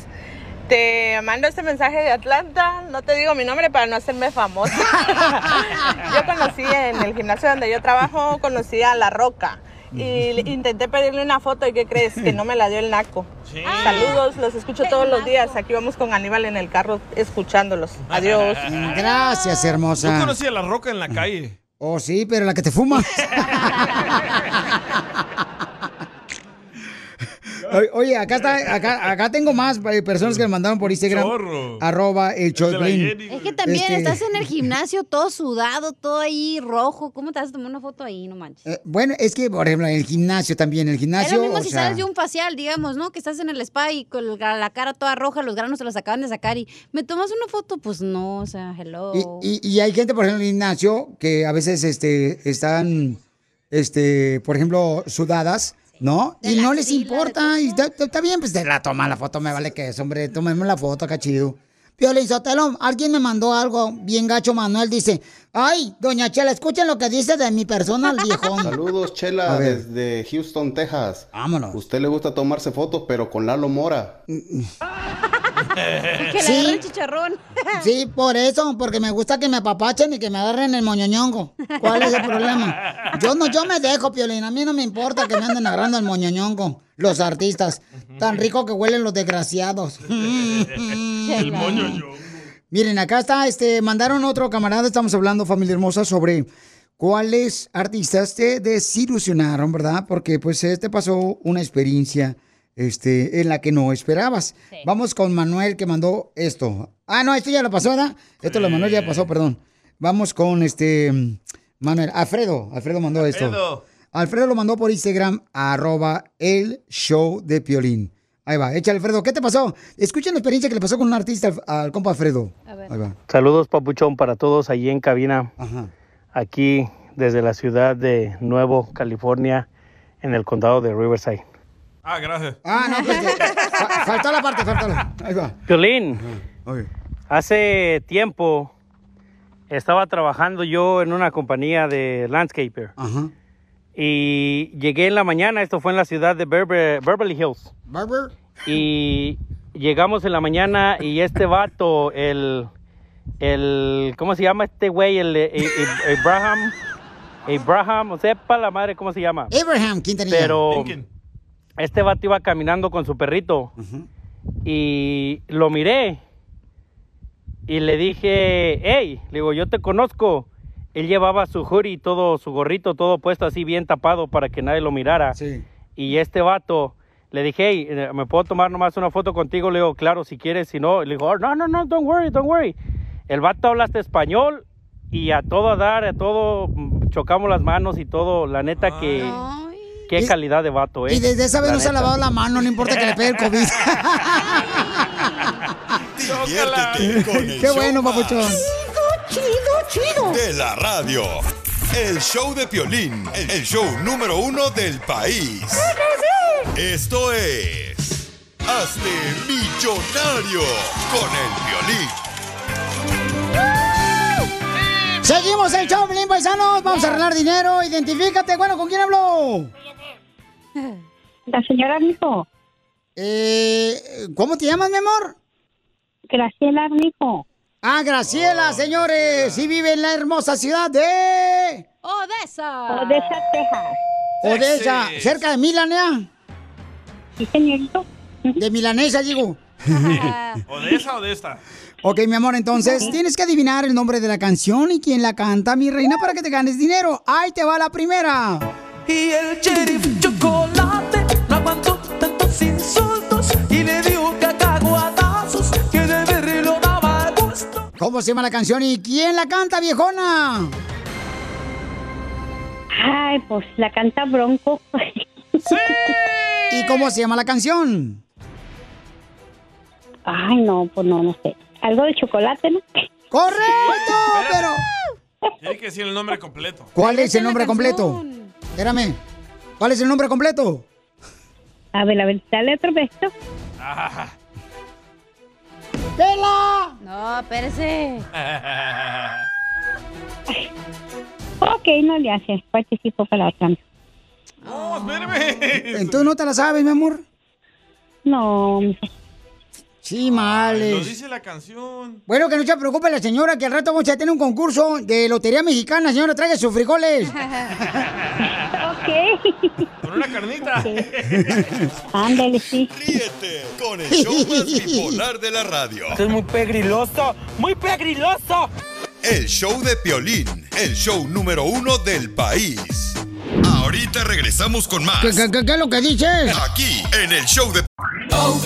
Te mando este mensaje de Atlanta. No te digo mi nombre para no hacerme famosa. yo conocí en el gimnasio donde yo trabajo, conocí a La Roca. Y intenté pedirle una foto y ¿qué crees? Que no me la dio el naco. Saludos, los escucho todos los días. Aquí vamos con Aníbal en el carro escuchándolos. Adiós. Gracias, Yo hermosa. conocí a La Roca en la calle. Oh, sí, pero la que te fuma. Oye, acá está, acá, acá tengo más eh, personas que me mandaron por Instagram. Chorro. Arroba el Piolín. Es que también Este, estás en el gimnasio todo sudado, todo ahí rojo. ¿Cómo te vas a tomar una foto ahí? No manches. eh, bueno, es que, por ejemplo, en el gimnasio también, el Es gimnasio. lo mismo o si sea, sales de un facial, digamos, ¿no? Que estás en el spa y con la la cara toda roja, los granos se los acaban de sacar y ¿me tomas una foto? Pues no, o sea, hello. Y, y- y hay gente, por ejemplo, en el gimnasio que a veces este, están, este, por ejemplo, sudadas, ¿no? Y no les importa. Y está, bien, pues te la toma la foto, me vale que es, hombre, tomemos la foto, acá chido. Piolín Sotelo, alguien me mandó algo bien gacho, Manuel, dice, ay, doña Chela, escuchen lo que dice de mi persona el viejón. Saludos, A Chela, desde Houston, Texas. Vámonos. Usted le gusta tomarse fotos, pero con Lalo Mora. Que le Sí. agarre el chicharrón. Sí, por eso, porque me gusta que me apapachen y que me agarren el moñoñongo. ¿Cuál es el problema? Yo no, yo me dejo, Piolín, a mí no me importa que me anden agarrando el moñoñongo, los artistas. Tan rico que huelen los desgraciados. El moño yo. Miren, acá está, este, mandaron otro camarada, estamos hablando, familia hermosa, sobre cuáles artistas te desilusionaron, ¿verdad? Porque pues este pasó una experiencia este, en la que no esperabas. Vamos con Manuel que mandó esto. Ah, no, esto ya lo pasó, ¿verdad? Esto lo Manuel ya pasó, perdón. Vamos con este Manuel. Alfredo, Alfredo mandó esto. Alfredo. Lo mandó por Instagram, arroba el show de Piolín. Ahí va, echa Alfredo, ¿qué te pasó? Escuchen la experiencia que le pasó con un artista al, al compa Alfredo. Ahí va. Saludos, Papuchón, para todos allí en cabina. Aquí desde la ciudad de Nuevo, California, en el condado de Riverside. Ah, gracias. Ah, no, pues, que- fa- faltó la parte, faltó la. Ahí va. Violín, hace tiempo estaba trabajando yo en una compañía de landscaper. Y llegué en la mañana, esto fue en la ciudad de Berber- Beverly Hills. Barber. Y llegamos en la mañana y este vato, el, el ¿cómo se llama este güey? El, eh, eh, Abraham, Abraham, sepa la madre cómo se llama. Abraham Quintanilla. Pero este vato iba caminando con su perrito y lo miré y le dije, hey, le digo, yo te conozco. Él llevaba su hoodie, todo, su gorrito, todo puesto así bien tapado para que nadie lo mirara. Y este vato, le dije, hey, eh, ¿me puedo tomar nomás una foto contigo? Le digo, claro, si quieres, si no. Le digo, "Oh, no, no, no, don't worry, don't worry. El vato habla hasta español y a todo a dar, a todo, mm, chocamos las manos y todo. La neta que, qué calidad de vato, ¿eh? Y desde esa vez no se ha lavado la mano, no importa que le pegue el COVID. Diviértete con el Qué show bueno, papuchón. Chido, chido. De la radio. El show de Piolín, el show número uno del país. Esto es... Hazte millonario con el Piolín. Seguimos el show, Pelín Paisanos. Vamos a arreglar dinero. Identifícate. Bueno, ¿con quién habló? La señora Rico. Eh, ¿Cómo te llamas, mi amor? Graciela Rico. Ah, Graciela, señores. Sí vive en la hermosa ciudad de... Odessa. Odessa, Texas. Odessa, cerca de Milanea. Sí, señorito. De Milanesa, digo. ¿O de esa o de esta? Ok, mi amor, entonces tienes que adivinar el nombre de la canción y quién la canta, mi reina, para que te ganes dinero. Ahí te va la primera. Y el sheriff ¿Cómo se llama la canción y quién la canta, viejona? Ay, pues la canta Bronco. ¿Y cómo se llama la canción? Ay, no, pues no, no sé. Algo de chocolate, ¿no? ¡Correcto! Pero. Tiene que decir el nombre completo. ¿Cuál es el nombre completo? Espérame. ¿Cuál es el nombre completo? A ver, a ver, dale otro beso. Ah. ¡Vela! No, espérese. Ok, no le hace. Participo para la otra. No, espérame. ¿Entonces no te la sabes, mi amor? No. Sí, males. Lo dice la canción. Bueno, que no se preocupe la señora, que al rato vamos a tener un concurso de Lotería Mexicana. Señora, traiga sus frijoles. ok. Con una carnita. Ándale, sí. Ríete con el show más bipolar de la radio. Esto es muy pegriloso, muy pegriloso. El show de Piolín, el show número uno del país. Ahorita regresamos con más. ¿Qué, qué, qué- qué es lo que dices? Aquí, en el show de... ¿Tus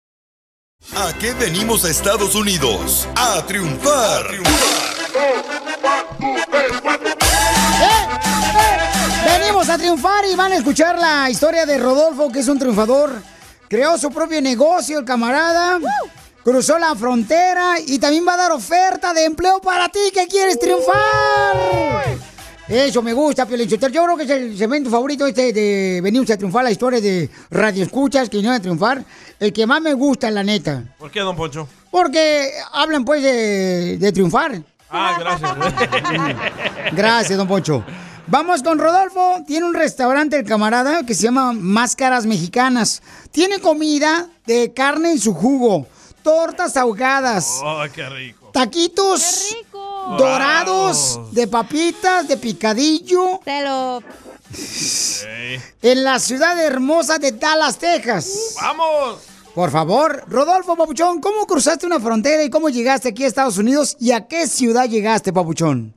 ¿A qué venimos a Estados Unidos? A triunfar. Venimos a triunfar y van a escuchar la historia de Rodolfo, que es un triunfador. Creó su propio negocio, el camarada. Cruzó la frontera y también va a dar oferta de empleo para ti que quieres triunfar. Eso me gusta, Piolín Sotelo. Yo creo que es el segmento favorito este de Venimos a triunfar, la historia de Radio Escuchas que vinieron a triunfar. El que más me gusta, la neta. ¿Por qué, don Poncho? Porque hablan pues de, de triunfar. Ah, gracias. Gracias, don Poncho. Vamos con Rodolfo. Tiene un restaurante el camarada que se llama Máscaras Mexicanas. Tiene comida de carne en su jugo, tortas ahogadas, Oh, qué rico. taquitos dorados de papitas, de picadillo. Te lo... En la ciudad hermosa de Dallas, Texas. ¡Vamos! Por favor, Rodolfo Papuchón, ¿cómo cruzaste una frontera y cómo llegaste aquí a Estados Unidos y a qué ciudad llegaste, Papuchón?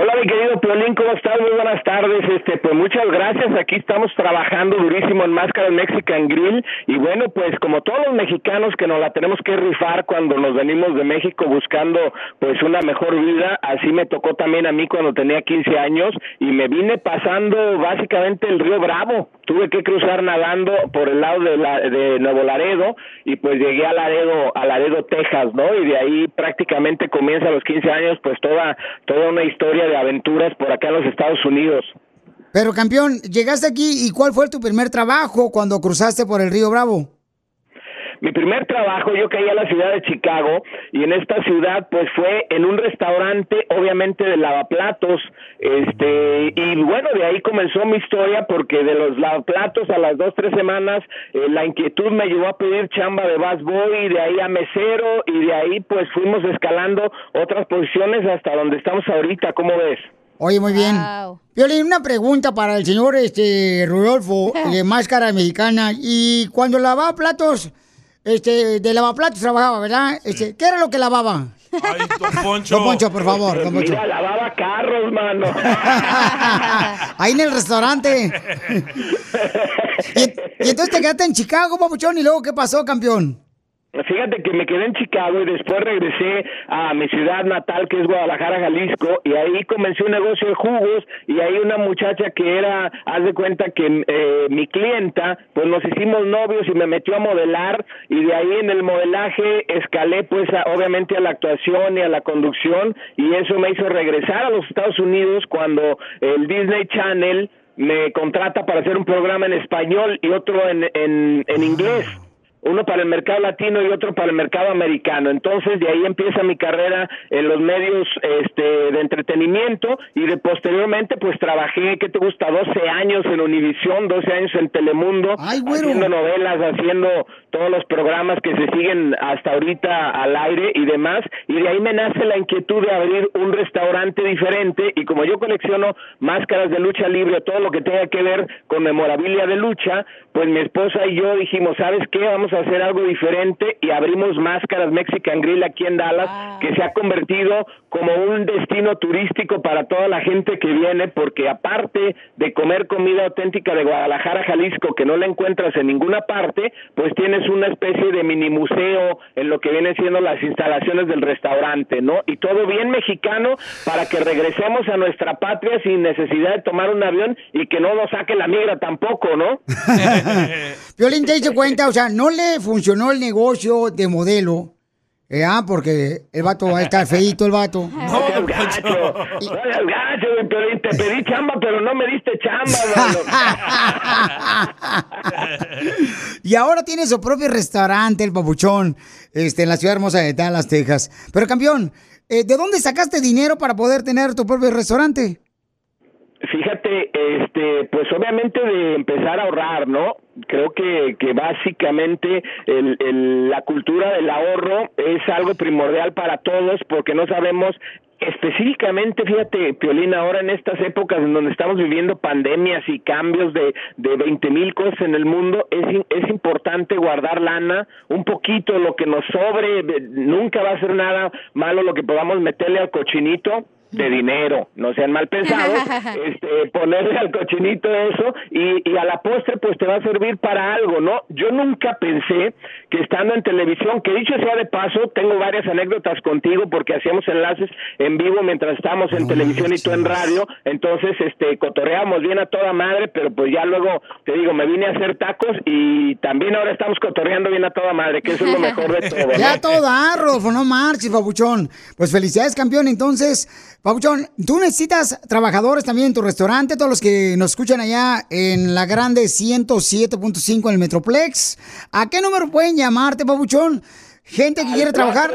Hola, mi querido Piolín, ¿cómo estás? Muy buenas tardes. Este, pues muchas gracias. Aquí estamos trabajando durísimo en Máscara Mexican Grill. Y bueno, pues como todos los mexicanos que nos la tenemos que rifar cuando nos venimos de México buscando pues una mejor vida, así me tocó también a mí cuando tenía 15 años y me vine pasando básicamente el río Bravo. Tuve que cruzar nadando por el lado de, la, de Nuevo Laredo y pues llegué a Laredo, a Laredo, Texas, ¿no? Y de ahí prácticamente comienza a los 15 años pues toda, toda una historia de aventuras por acá en los Estados Unidos. Pero campeón, llegaste aquí y ¿cuál fue tu primer trabajo cuando cruzaste por el río Bravo? Mi primer trabajo, yo caí a la ciudad de Chicago y en esta ciudad pues fue en un restaurante obviamente de lavaplatos, este y bueno de ahí comenzó mi historia porque de los lavaplatos a las dos tres semanas eh, la inquietud me llevó a pedir chamba de busboy y de ahí a mesero y de ahí pues fuimos escalando otras posiciones hasta donde estamos ahorita, ¿cómo ves? Oye, muy bien. Violín, una pregunta para el señor este Rodolfo de Máscara Mexicana. Y cuando lavaba platos, este, de lavaplatos trabajaba, ¿verdad? Este, ¿Qué era lo que lavaba? Ay, don Poncho. Don Poncho, por favor, don Poncho. Mira, lavaba carros, mano. Ahí en el restaurante. y, y entonces te quedaste en Chicago, papuchón, y luego, ¿qué pasó, campeón? Fíjate que me quedé en Chicago y después regresé a mi ciudad natal que es Guadalajara, Jalisco y ahí comencé un negocio de jugos y ahí una muchacha que era, haz de cuenta que eh, mi clienta, pues nos hicimos novios y me metió a modelar y de ahí en el modelaje escalé pues a- obviamente a la actuación y a la conducción y eso me hizo regresar a los Estados Unidos cuando el Disney Channel me contrata para hacer un programa en español y otro en, en, en inglés uno para el mercado latino y otro para el mercado americano. Entonces, de ahí empieza mi carrera en los medios este, de entretenimiento y de posteriormente, pues trabajé, ¿qué te gusta? 12 años en Univisión, 12 años en Telemundo, haciendo novelas, haciendo todos los programas que se siguen hasta ahorita al aire y demás. Y de ahí me nace la inquietud de abrir un restaurante diferente y como yo colecciono máscaras de lucha libre, todo lo que tenga que ver con memorabilia de lucha, pues mi esposa y yo dijimos, ¿sabes qué? Vamos a hacer algo diferente y abrimos Máscaras Mexican Grill aquí en Dallas, que se ha convertido como un destino turístico para toda la gente que viene, porque aparte de comer comida auténtica de Guadalajara, Jalisco, que no la encuentras en ninguna parte, pues tienes una especie de mini museo en lo que vienen siendo las instalaciones del restaurante, ¿no? Y todo bien mexicano para que regresemos a nuestra patria sin necesidad de tomar un avión y que no nos saque la migra tampoco, ¿no? Violín, te cuenta, o sea, no le funcionó el negocio de modelo. ¿eh? Ah, porque el vato va a estar feíto, el vato. No gacho, no seas gacho, te pedí chamba, pero no me diste chamba. Y ahora tiene su propio restaurante, el papuchón, este, en la ciudad hermosa de Dallas, Texas. Pero campeón, eh, ¿de dónde sacaste dinero para poder tener tu propio restaurante? Fíjate, este, pues obviamente de empezar a ahorrar, ¿no? Creo que, que básicamente el, el- la cultura del ahorro es algo primordial para todos porque no sabemos específicamente, fíjate, Piolín, ahora en estas épocas en donde estamos viviendo pandemias y cambios de, de 20 mil cosas en el mundo, es, es importante guardar lana, un poquito, lo que nos sobre, nunca va a ser nada malo lo que podamos meterle al cochinito, de dinero, no sean mal pensados, este, ponerle al cochinito eso y, y a la postre pues te va a servir para algo, ¿no? Yo nunca pensé que estando en televisión, que dicho sea de paso, tengo varias anécdotas contigo porque hacíamos enlaces en vivo mientras estábamos en televisión y tú en radio, entonces este cotorreamos bien a toda madre, pero pues ya luego te digo, me vine a hacer tacos y también ahora estamos cotorreando bien a toda madre, que eso es lo mejor de todo. ¿no? Ya todo dar, Rodolfo, no marches, Papuchón. Pues felicidades, campeón. Entonces, Papuchón, tú necesitas trabajadores también en tu restaurante, todos los que nos escuchan allá en la grande 107.5 en el Metroplex. ¿A qué número pueden llamarte, Papuchón? Gente que Al quiere trabajar.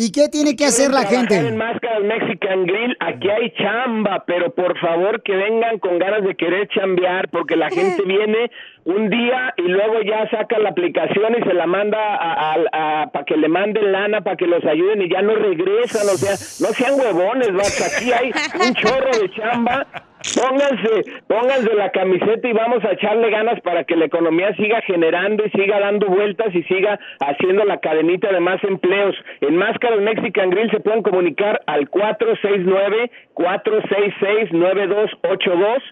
¿Y qué tiene que hacer la gente? En Máscaras Mexican Grill, aquí hay chamba, pero por favor que vengan con ganas de querer chambear, porque la gente viene un día y luego ya saca la aplicación y se la manda a, para que le manden lana, para que los ayuden y ya no regresan, o sea, no sean huevones, aquí hay un chorro de chamba. Pónganse, pónganse la camiseta y vamos a echarle ganas para que la economía siga generando y siga dando vueltas y siga haciendo la cadenita de más empleos. En Máscaras Mexican Grill se pueden comunicar al 469-466-9282.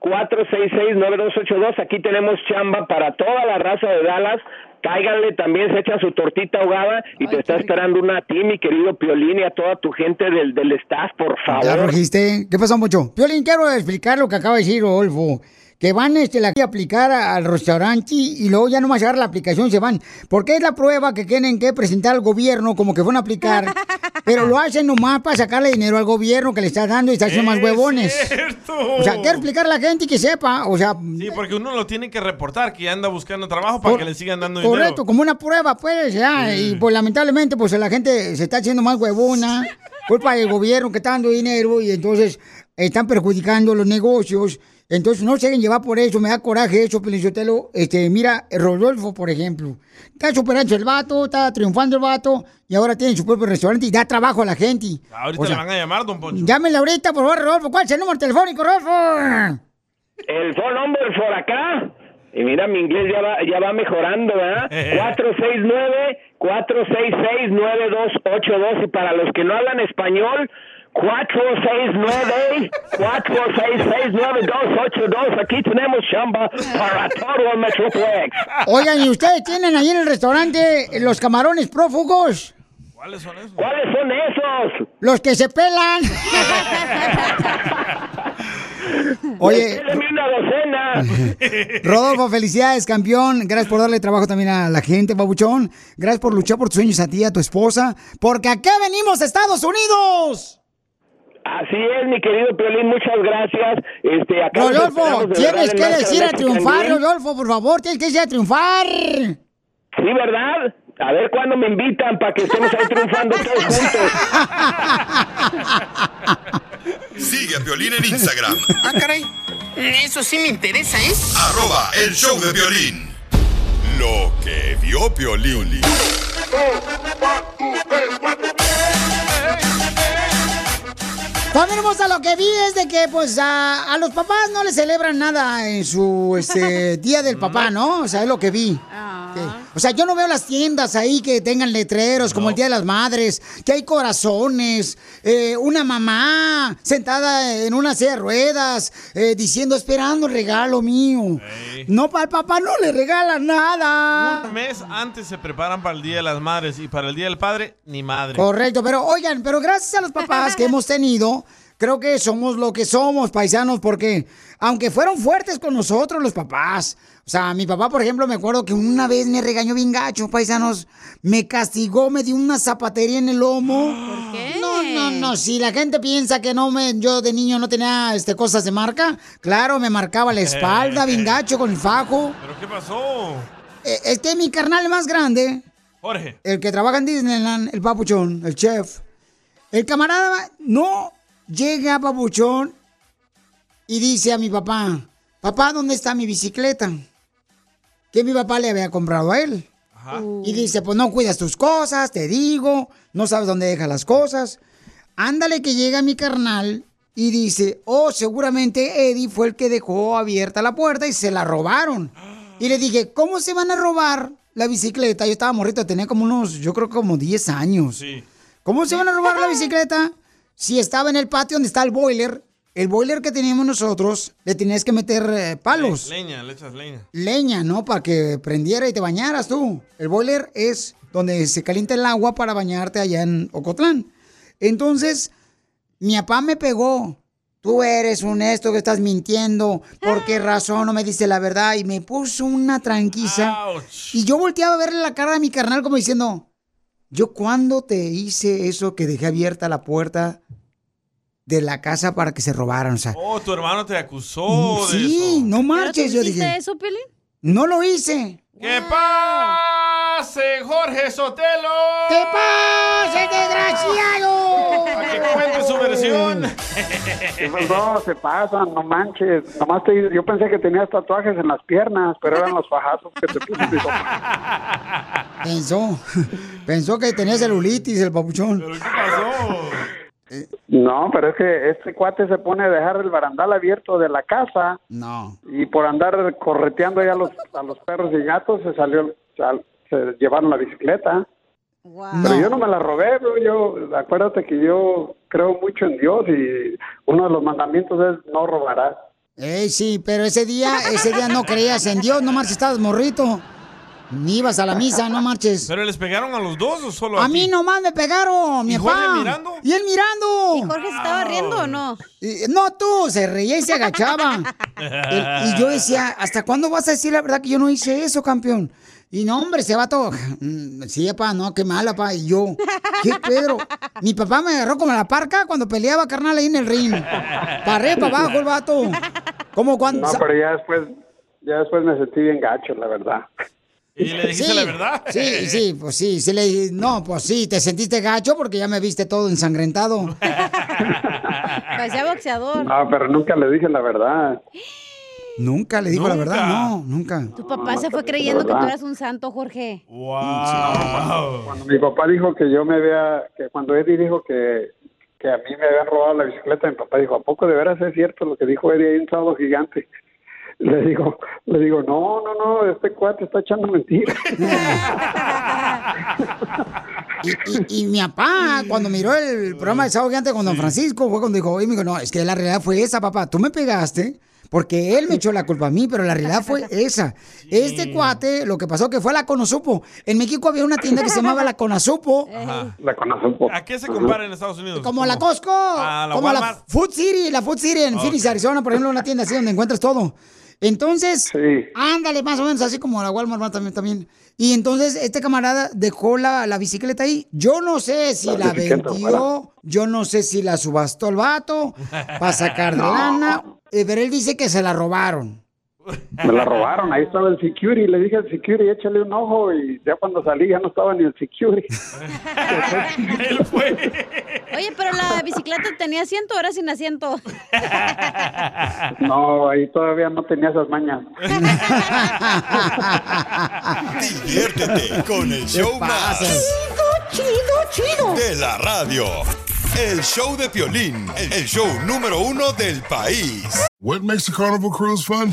469-466-9282. Aquí tenemos chamba para toda la raza de Dallas. Cáiganle, también se echa su tortita ahogada y te está esperando una a ti, mi querido Piolín, y a toda tu gente del, del staff, por ¿Ya favor. rugiste? ¿Qué pasó, mucho? Piolín, quiero explicar lo que acaba de decir Rodolfo. Que van este, la, a aplicar al restaurante y luego ya no más agarrar la aplicación y se van. Porque es la prueba que tienen que presentar al gobierno como que van a aplicar. pero lo hacen nomás para sacarle dinero al gobierno que le está dando y está haciendo más huevones. cierto. O sea, quiero explicar a la gente y que sepa. O sea, Sí, porque uno lo tiene que reportar que anda buscando trabajo para que le sigan dando correcto, dinero. como una prueba, pues, ya. Y pues lamentablemente, pues la gente se está haciendo más huevona. Culpa del gobierno que está dando dinero y entonces están perjudicando los negocios. Entonces no se dejen llevar por eso, me da coraje eso, Pelizotelo. Este, mira, Rodolfo, por ejemplo. Está superando el vato, está triunfando el vato y ahora tiene su propio restaurante y da trabajo a la gente. Ahorita O sea, le van a llamar, don Poncho. Llámenle ahorita, por favor, Rodolfo. ¿Cuál es el número telefónico, Rodolfo? El phone number por acá. Y mira, mi inglés ya va, ya va mejorando, ¿verdad? 469-466-9282. Y para los que no hablan español, 469-466-9282. Aquí tenemos chamba para todo el Metroplex. Oigan, ¿y ustedes tienen ahí en el restaurante los camarones prófugos? ¿Cuáles son esos? ¿Cuáles son esos? Los que se pelan. Oye, Deme una docena. Rodolfo, felicidades, campeón. Gracias por darle trabajo también a la gente, babuchón. Gracias por luchar por tus sueños a ti y a tu esposa. Porque acá venimos, Estados Unidos. Así es, mi querido Piolín, muchas gracias. Este, acá Rodolfo, de tienes que decir a triunfar. Rodolfo, por favor. Tienes que decir a triunfar. Sí, ¿verdad? A ver cuándo me invitan para que estemos ahí triunfando todos juntos. Sigue a Piolín en Instagram, Ah, caray. Eso sí me interesa, ¿eh? arroba el show de violín. Lo que vio Piolín. Familia hermosa, lo que vi es de que, pues, a, a los papás no les celebran nada en su este, día del papá, ¿no? O sea, es lo que vi. Que- o sea, yo no veo las tiendas ahí que tengan letreros como el Día de las Madres, que hay corazones, eh, una mamá sentada en una silla de ruedas eh, diciendo, esperando el regalo mío. No, para el papá no le regalan nada. Un mes antes se preparan para el Día de las Madres y para el Día del Padre, ni madre. Correcto, pero oigan, pero gracias a los papás que hemos tenido, creo que somos lo que somos, paisanos, porque aunque fueron fuertes con nosotros los papás, o sea, mi papá, por ejemplo, me acuerdo que una vez me regañó bien gacho, paisanos, me castigó, me dio una zapatería en el lomo. ¿Por qué? No, no, no, si la gente piensa que no me, yo de niño no tenía este, cosas de marca, claro, me marcaba la espalda bien gacho con el fajo. ¿Pero qué pasó? Eh, Es que mi carnal más grande, Jorge. el que trabaja en Disneyland, el papuchón, el chef. El camarada no llega Papuchón y dice a mi papá, papá, ¿dónde está mi bicicleta? Que mi papá le había comprado a él. Y dice, pues no cuidas tus cosas, te digo, no sabes dónde dejas las cosas. Ándale que llega mi carnal y dice, oh, seguramente Eddie fue el que dejó abierta la puerta y se la robaron. Y le dije, ¿cómo se van a robar la bicicleta? Yo estaba morrito, tenía como unos, yo creo como 10 años. Sí. ¿Cómo se van a robar la bicicleta? Si estaba en el patio donde está el boiler, el boiler que teníamos nosotros, le tenías que meter eh, palos Leña, le echas leña. leña, ¿no? Para que prendiera y te bañaras tú. El boiler es donde se calienta el agua para bañarte allá en Ocotlán. Entonces, mi papá me pegó. Tú eres un esto que estás mintiendo. ¿Por qué razón no me dice la verdad? Y me puso una tranquiza. Y yo volteaba a verle la cara a mi carnal como diciendo, ¿yo cuándo te hice eso que dejé abierta la puerta de la casa para que se robaran? O sea, Oh, tu hermano te acusó de sí, eso. no marches. Yo ¿Hiciste dije, eso, Pelín? no lo hice. ¿Qué pase, Jorge Sotelo? ¿Qué pase, desgraciado? Para que cuente su versión. ¿Qué pasó? Se pasan, no manches. Nomás te, yo pensé que tenías tatuajes en las piernas, pero eran los fajazos que te puso mi papá. Pensó, pensó que tenía celulitis el papuchón. ¿Qué pasó? No, pero es que este cuate se pone a dejar el barandal abierto de la casa No. y por andar correteando ya a los, a los perros y gatos se salió, sal- se llevaron la bicicleta. Pero yo no me la robé, bro. yo, acuérdate que yo creo mucho en Dios y uno de los mandamientos es no robarás. Ey, sí, pero ese día, ese día no creías en Dios, no marches, estabas morrito. Ni ibas a la misa, no marches. ¿Pero les pegaron a los dos o solo a, A mí ti? nomás me pegaron, mi ¿Y papá. Jorge mirando? Y él mirando. ¿Y Jorge se estaba riendo o no? Y- no, tú, se reía y se agachaba. El- y yo decía, ¿hasta cuándo vas a decir la verdad que yo no hice eso, campeón? Y no, hombre, ese vato, mm, sí, papá, no, qué mala, papá. Y yo, ¿qué Pedro? Mi papá me agarró como la parca cuando peleaba, carnal, ahí en el ring. Para arriba, para abajo el vato. Como cuando... No, pero ya después, ya después me sentí bien gacho, la verdad. ¿Y le dijiste Sí, la verdad? Sí, sí, pues sí, sí le no, pues sí, te sentiste gacho porque ya me viste todo ensangrentado. Parecía boxeador. No, pero nunca le dije la verdad. Nunca le dijo la verdad, Nunca. no, nunca. Tu papá se fue creyendo que tú eras un santo, Jorge. Wow. Cuando mi papá dijo que yo me había, que cuando Eddie dijo que, que a mí me habían robado la bicicleta, mi papá dijo, ¿a poco de veras es cierto lo que dijo Eddie ahí en Sábado Gigante? Le digo, le digo, no, no, no, este cuate está echando mentiras. Y, y- y mi papá, cuando miró el programa de Sábado Gigante con Don Francisco, fue cuando dijo, oye, me dijo, no, es que la realidad fue esa, papá, tú me pegaste. Porque él me echó la culpa a mí, pero la realidad fue esa. Este cuate, lo que pasó que fue la Conosupo. En México había una tienda que se llamaba la Conosupo. Ajá. La Conosupo. ¿A qué se compara en Estados Unidos? Como la Costco, Ah, la como Walmart. la Food City, la Food City en Ok. Phoenix, Arizona, por ejemplo, una tienda así donde encuentras todo. Entonces, ándale, más o menos así como la Walmart también, también. Y entonces este camarada dejó la, la bicicleta ahí. Yo no sé si La vendió, yo no sé si la subastó el vato para sacar de No. lana, eh, pero él dice que se la robaron. Me la robaron, ahí estaba el security, le dije al security, échale un ojo y ya cuando salí ya no estaba ni el security. Oye, pero la bicicleta tenía asiento, ahora sin asiento. No, ahí todavía no tenía esas mañas. Diviértete con el show más. Chido, chido, De la radio. El show de Piolín, el show número uno del país. What makes a carnival cruise fun?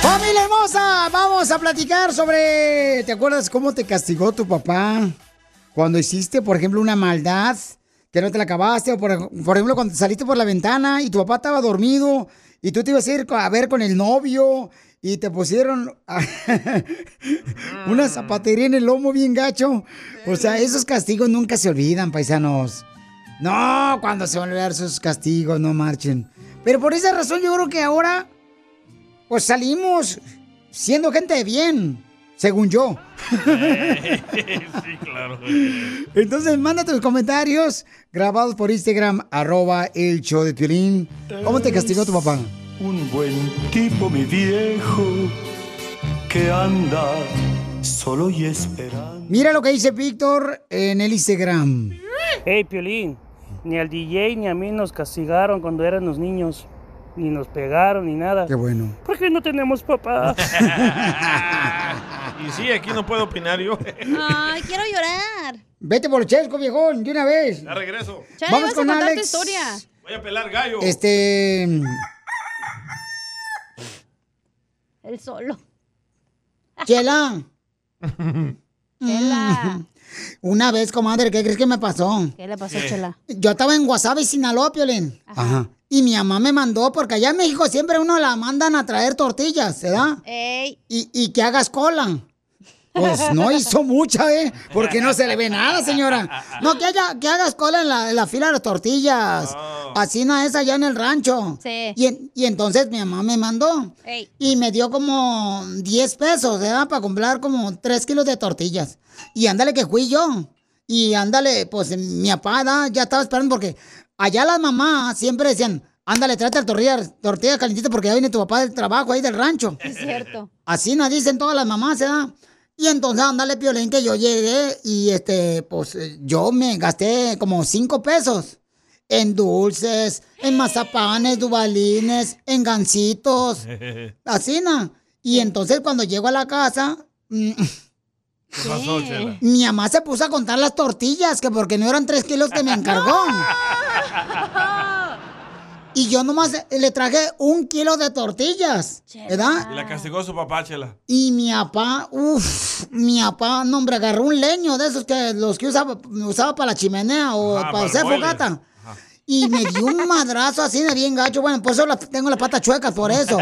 ¡Familia hermosa! Vamos a platicar sobre... ¿Te acuerdas cómo te castigó tu papá cuando hiciste, por ejemplo, una maldad que no te la acabaste? O por, por ejemplo, cuando saliste por la ventana y tu papá estaba dormido y tú te ibas a ir a ver con el novio y te pusieron una zapatería en el lomo bien gacho. O sea, esos castigos nunca se olvidan, paisanos. No, cuando se van a olvidar esos castigos, no marchen. Pero por esa razón yo creo que ahora, pues salimos siendo gente de bien, según yo. sí, claro. Entonces manda tus comentarios grabados por Instagram, arroba el show de Piolín. ¿Cómo te castigó tu papá? Un buen tipo, mi viejo, que anda solo y esperando. Mira lo que dice Víctor en el Instagram. Hey, Piolín, ni al DJ ni a mí nos castigaron cuando éramos niños. Ni nos pegaron ni nada. Qué bueno. Porque no tenemos papá. Y sí, aquí no puedo opinar yo. Ay, quiero llorar. Vete por el chesco, viejón, de una vez. Ya regreso. Chale, Vamos vas a con tu Alex. historia. Voy a pelar gallo. Este. El solo. Chela. Chela. Una vez, comadre, ¿qué crees que me pasó? ¿Qué le pasó, Chela? Yo estaba en Guasave, Sinaloa, Piolín. Ajá. Y mi mamá me mandó, porque allá en México siempre uno la mandan a traer tortillas, ¿verdad? Ey. Y, y que hagas cola. Pues no hizo mucha, ¿eh? Porque no se le ve nada, señora. No, que, haya, que hagas cola en la, en la fila de las tortillas. Así no es allá en el rancho. Sí. Y, en- y entonces mi mamá me mandó. Ey. Y me dio como 10 pesos, ¿verdad? Para comprar como 3 kilos de tortillas. Y ándale que fui yo. Y ándale, pues mi ¿verdad? ya estaba esperando porque allá las mamás siempre decían, ándale, tráete tortillas, tortillas calentitas porque ya viene tu papá del trabajo ahí del rancho. Es cierto. Así nos dicen todas las mamás, ¿verdad? Y entonces, ándale, Piolín, que yo llegué y, este, pues, eh, yo me gasté como cinco pesos en dulces, en mazapanes, dubalines, en gancitos, así, ¿no? Y entonces, cuando llego a la casa, mm, ¿Qué pasó, Chela? mi mamá se puso a contar las tortillas, que porque no eran tres kilos que me encargó. Y yo nomás le traje un kilo de tortillas, ¿verdad? Y la castigó su papá, Chela. Y mi papá, uff, mi papá, no, hombre, agarró un leño de esos que los que usaba, usaba para la chimenea o Ajá, para hacer fogata. Y me dio un madrazo así de bien gacho. Bueno, por eso la- tengo las patas chuecas, por eso.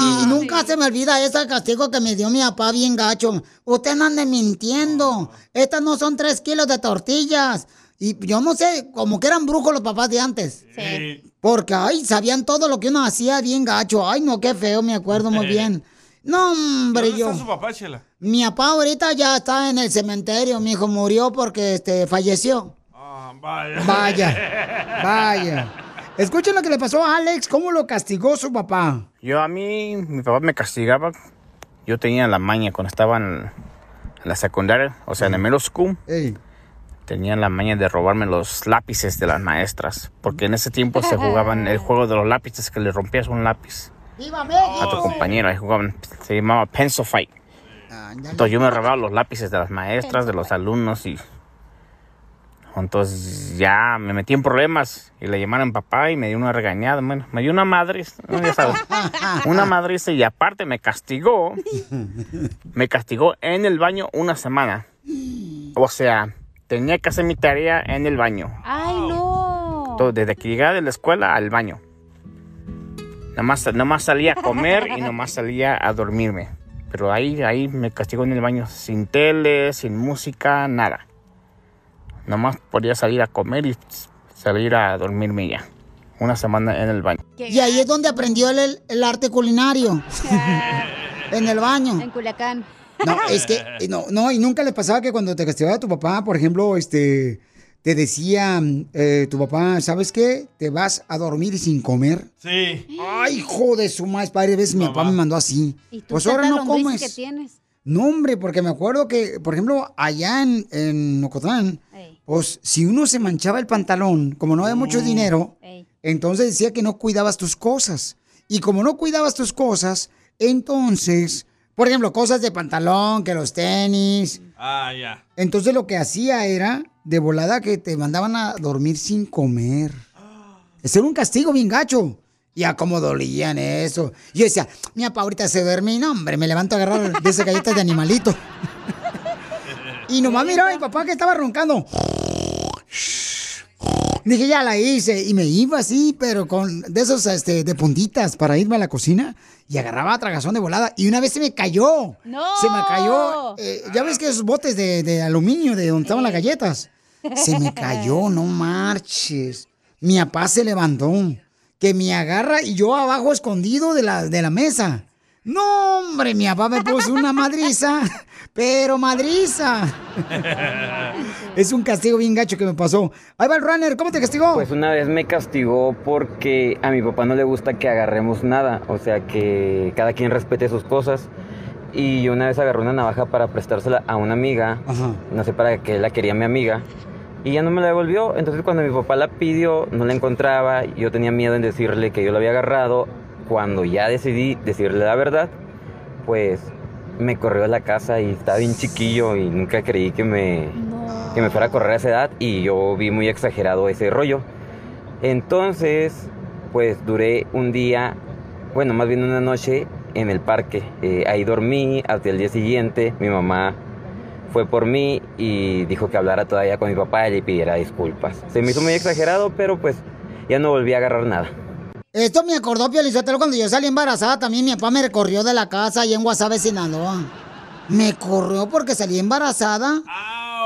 Y nunca se me olvida ese castigo que me dio mi papá bien gacho. Usted no ande mintiendo. Estas no son tres kilos de tortillas. Y yo no sé, como que eran brujos los papás de antes. Sí. Porque, ay, sabían todo lo que uno hacía bien gacho. Ay, no, qué feo, me acuerdo muy bien. No, hombre, ¿Dónde yo. está su papá, Chela? Mi papá ahorita ya está en el cementerio. Mi hijo murió porque este, falleció. Ah, vaya. Vaya, vaya. Escuchen lo que le pasó a Alex, cómo lo castigó su papá. Yo a mí, mi papá me castigaba. Yo tenía la maña cuando estaba en, la secundaria, o sea, en el middle school. Tenía la maña de robarme los lápices de las maestras. Porque en ese tiempo se jugaban el juego de los lápices que le rompías un lápiz ¡Viva a tu compañero. Ahí jugaban, se llamaba Pencil Fight. Entonces yo me robaba los lápices de las maestras, de los alumnos y... Entonces ya me metí en problemas y le llamaron a papá y me dio una regañada. Bueno, me dio una madre, ya sabes, una madriza y aparte me castigó, me castigó en el baño una semana. O sea, tenía que hacer mi tarea en el baño. Ay, no. Todo, desde que llegaba de la escuela al baño. Nomás, nomás salía a comer y nomás salía a dormirme. Pero ahí, ahí me castigó en el baño sin tele, sin música, nada. Nomás podía salir a comer y salir a dormirme ya. Una semana en el baño. Y ahí es donde aprendió el, el arte culinario. en el baño. En Culiacán. No, es que, eh, no, no, y nunca le pasaba que cuando te castigaba tu papá, por ejemplo, este, te decía eh, tu papá, ¿sabes qué? Te vas a dormir sin comer. Sí. Ay, hijo de su madre, padre, ves, mi papá me mandó así. ¿Y tú Pues ahora no comes. que tienes? No, hombre, porque me acuerdo que, por ejemplo, allá en, en Ocotlán, pues si uno se manchaba el pantalón, como no había mucho dinero, entonces decía que no cuidabas tus cosas. Y como no cuidabas tus cosas, entonces, por ejemplo, cosas de pantalón, que los tenis. Ah, ya. Entonces lo que hacía era de volada que te mandaban a dormir sin comer. Ese era un castigo bien gacho. Y a cómo dolían eso. Yo decía, mi papá ahorita se duerme y no, hombre, me levanto a agarrar de esas galletas de animalito. y nomás miraba a mi papá que estaba roncando. Dije, ya la hice. Y me iba así, pero con de esos este, de puntitas para irme a la cocina. Y agarraba tragazón de volada. Y una vez se me cayó. ¡No! Se me cayó. eh, ya ves que esos botes de, de aluminio de donde estaban las galletas. Se me cayó, no marches. Mi papá se levantó. Que me agarra y yo abajo escondido de la, de la mesa. No, hombre, mi papá me puso una madriza. Pero madriza. Es un castigo bien gacho que me pasó. Ahí va el runner, ¿cómo te castigó? Pues una vez me castigó porque a mi papá no le gusta que agarremos nada, o sea que cada quien respete sus cosas. Y yo una vez agarré una navaja para prestársela a una amiga, no sé para qué la quería mi amiga, y ya no me la devolvió. Entonces cuando mi papá la pidió, no la encontraba, yo tenía miedo en decirle que yo la había agarrado. Cuando ya decidí decirle la verdad, pues me corrió a la casa y estaba bien chiquillo y nunca creí que me, que me fuera a correr a esa edad y yo vi muy exagerado ese rollo. Entonces, pues duré un día, bueno, más bien una noche en el parque. Eh, ahí dormí hasta el día siguiente. Mi mamá fue por mí y dijo que hablara todavía con mi papá y le pidiera disculpas. Se me hizo muy exagerado, pero pues ya no volví a agarrar nada. Esto me acordó, Piolizotelo, cuando yo salí embarazada, también mi papá me recorrió de la casa allá en Guasave, Sinaloa. Me corrió porque salí embarazada.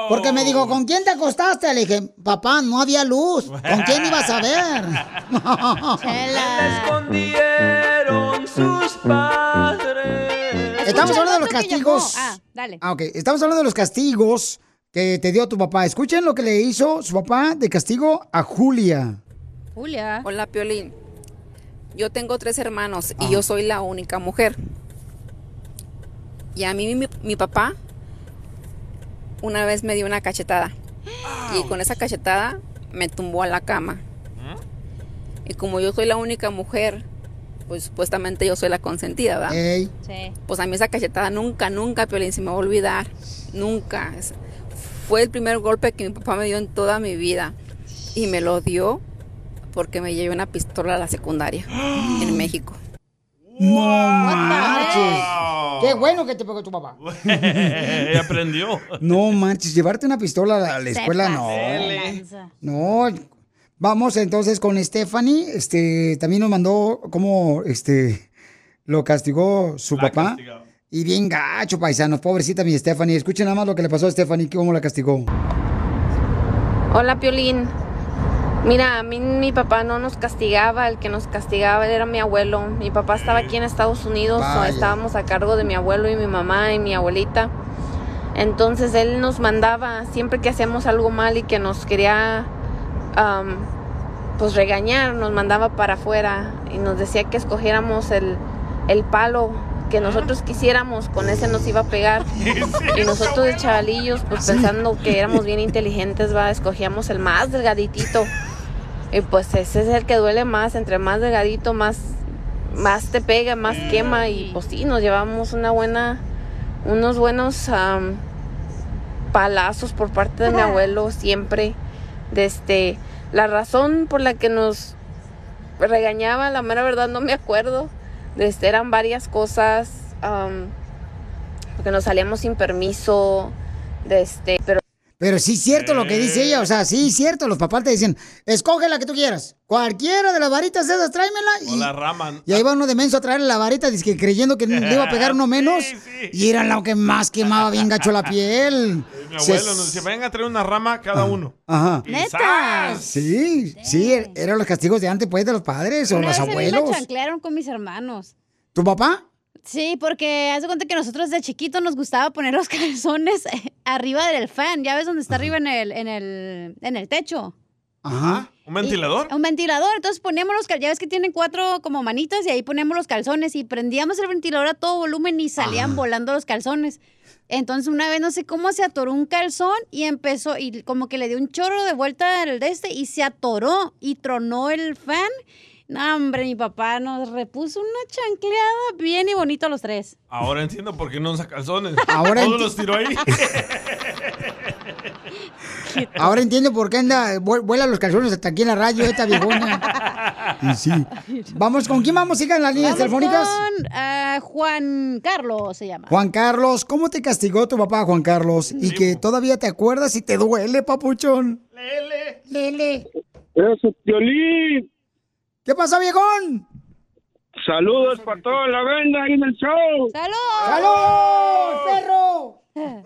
Porque me dijo, ¿con quién te acostaste? Le dije, papá, no había luz. ¿Con quién ibas a ver? escondieron sus padres. Estamos hablando de los castigos. Ah, dale. Ah, ok. Estamos hablando de los castigos que te dio tu papá. Escuchen lo que le hizo su papá de castigo a Julia. Julia. Hola, Piolín. Yo tengo tres hermanos y yo soy la única mujer. Y a mí mi, mi papá una vez me dio una cachetada. Y con esa cachetada me tumbó a la cama. Y como yo soy la única mujer, pues supuestamente yo soy la consentida, ¿verdad? Sí. Pues a mí esa cachetada nunca, nunca, Piolín, se me va a olvidar. Nunca. Fue el primer golpe que mi papá me dio en toda mi vida. Y me lo dio porque me llevé una pistola a la secundaria en México. No marches. Qué bueno que te pegó tu papá. Ella aprendió. No manches, llevarte una pistola a la escuela, no. No. Vamos entonces con Stephanie. Este, también nos mandó cómo este lo castigó su papá. Y bien gacho, paisanos. Pobrecita mi Stephanie. Escuchen nada más lo que le pasó a Stephanie, cómo la castigó. Hola, Piolín. Mira, a mí mi papá no nos castigaba, el que nos castigaba era mi abuelo. Mi papá estaba aquí en Estados Unidos, o estábamos a cargo de mi abuelo y mi mamá y mi abuelita. Entonces él nos mandaba, siempre que hacíamos algo mal y que nos quería am, pues regañar, nos mandaba para afuera y nos decía que escogiéramos el, el palo que nosotros quisiéramos, con ese nos iba a pegar. Y nosotros de chavalillos, pues pensando que éramos bien inteligentes, va, escogíamos el más delgaditito. Y pues ese es el que duele más, entre más delgadito, más, más te pega, más quema. Y pues sí, nos llevamos una buena, unos buenos am, palazos por parte de mi abuelo siempre. Desde la razón por la que nos regañaba, la mera verdad no me acuerdo. Desde eran varias cosas, am, porque nos salíamos sin permiso, desde, pero Pero sí es cierto lo que dice ella, o sea, sí es cierto, los papás te dicen, escoge la que tú quieras, cualquiera de las varitas esas, tráemela. O Y, la rama. y ahí va uno de menso a traerle la varita, dizque creyendo que le iba a pegar uno menos, y era lo que más quemaba bien gacho la piel. Mi Se- abuelo nos decía, vengan a traer una rama cada uno. Ajá. ¡zas! Sí, sí, eran los castigos de antes, pues, de los padres o los vez a mí me abuelos. chanclearon con mis hermanos. ¿Tu papá? Sí, porque haz de cuenta que nosotros de chiquito nos gustaba poner los calzones arriba del fan. ¿Ya ves dónde está arriba en el, en el, en el techo? Ajá. ¿Un ventilador? Un ventilador. Entonces poníamos los calzones. Ya ves que tienen cuatro como manitas y ahí poníamos los calzones y prendíamos el ventilador a todo volumen y salían volando los calzones. Entonces una vez no sé cómo se atoró un calzón y empezó y como que le dio un chorro de vuelta al de este y se atoró y tronó el fan No, hombre, mi papá nos repuso una chancleada bien y bonito a los tres. Ahora entiendo por qué no usa calzones. Ahora Todos los tiró ahí. Ahora entiendo por qué anda, vu- vuela los calzones hasta aquí en la radio esta viejona. Y sí. Vamos, ¿con quién vamos, hija, en las líneas Vamos telefónicas? con ah, Juan Carlos se llama. Juan Carlos, ¿cómo te castigó tu papá, Juan Carlos? Y que todavía te acuerdas y te duele, papuchón. Lele. Lele. Eso, Piolín. ¿Qué pasó, viejón? Saludos para toda la banda ahí en el show. ¡Salud! ¡Salud, perro!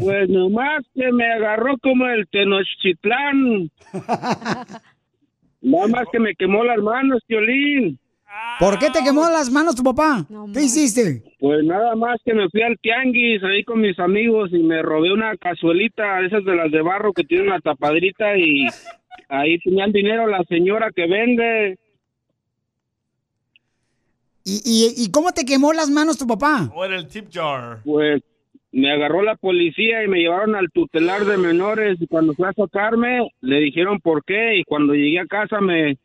Pues nomás que me agarró como el Tenochtitlán. Nada más que me quemó las manos, Piolín. ¿Por qué te quemó las manos tu papá? ¿Qué hiciste? Pues nada más que me fui al tianguis ahí con mis amigos y me robé una cazuelita, esas de las de barro que tiene una tapadrita y ahí tenían dinero la señora que vende. ¿Y, y, y cómo te quemó las manos tu papá? O era el tip jar. Pues me agarró la policía y me llevaron al tutelar de menores y cuando fui a sacarme le dijeron por qué y cuando llegué a casa me,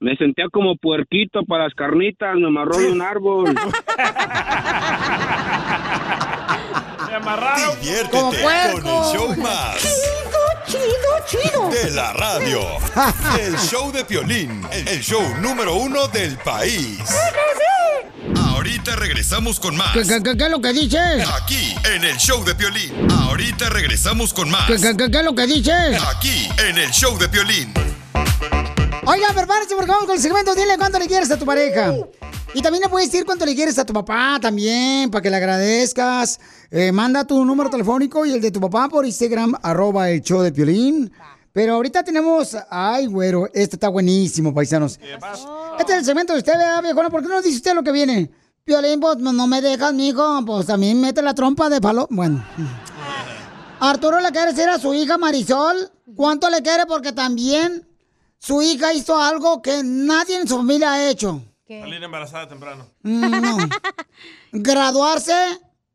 me sentía como puerquito para las carnitas, me amarró de un árbol. Me amarraron. Diviértete Como con puerco. el show más Chido, chido, chido. de la radio. El show de Piolín, el show número uno del país. Ahorita regresamos con más. ¿Qué, qué, qué- qué es lo que dices? Aquí, en el show de Piolín. Ahorita regresamos con más. ¿Qué, qué, qué- qué es lo que dices? Aquí, en el show de Piolín. Oigan, prepárense porque vamos con el segmento Dile cuánto le quieres a tu pareja. Y también le puedes decir cuánto le quieres a tu papá también, para que le agradezcas. Eh, manda tu número telefónico y el de tu papá por Instagram, arroba el show de Piolín. Pero ahorita tenemos, ay, güero, este está buenísimo, paisanos. Este es el segmento de usted, ¿verdad, viejona? ¿Por qué no dice usted lo que viene? Piolín, pues no no me dejas, mijo. Pues también mete la trompa de palo. Bueno. Arturo le quiere decir a su hija Marisol cuánto le quiere porque también su hija hizo algo que nadie en su familia ha hecho. Salir embarazada temprano. No. Graduarse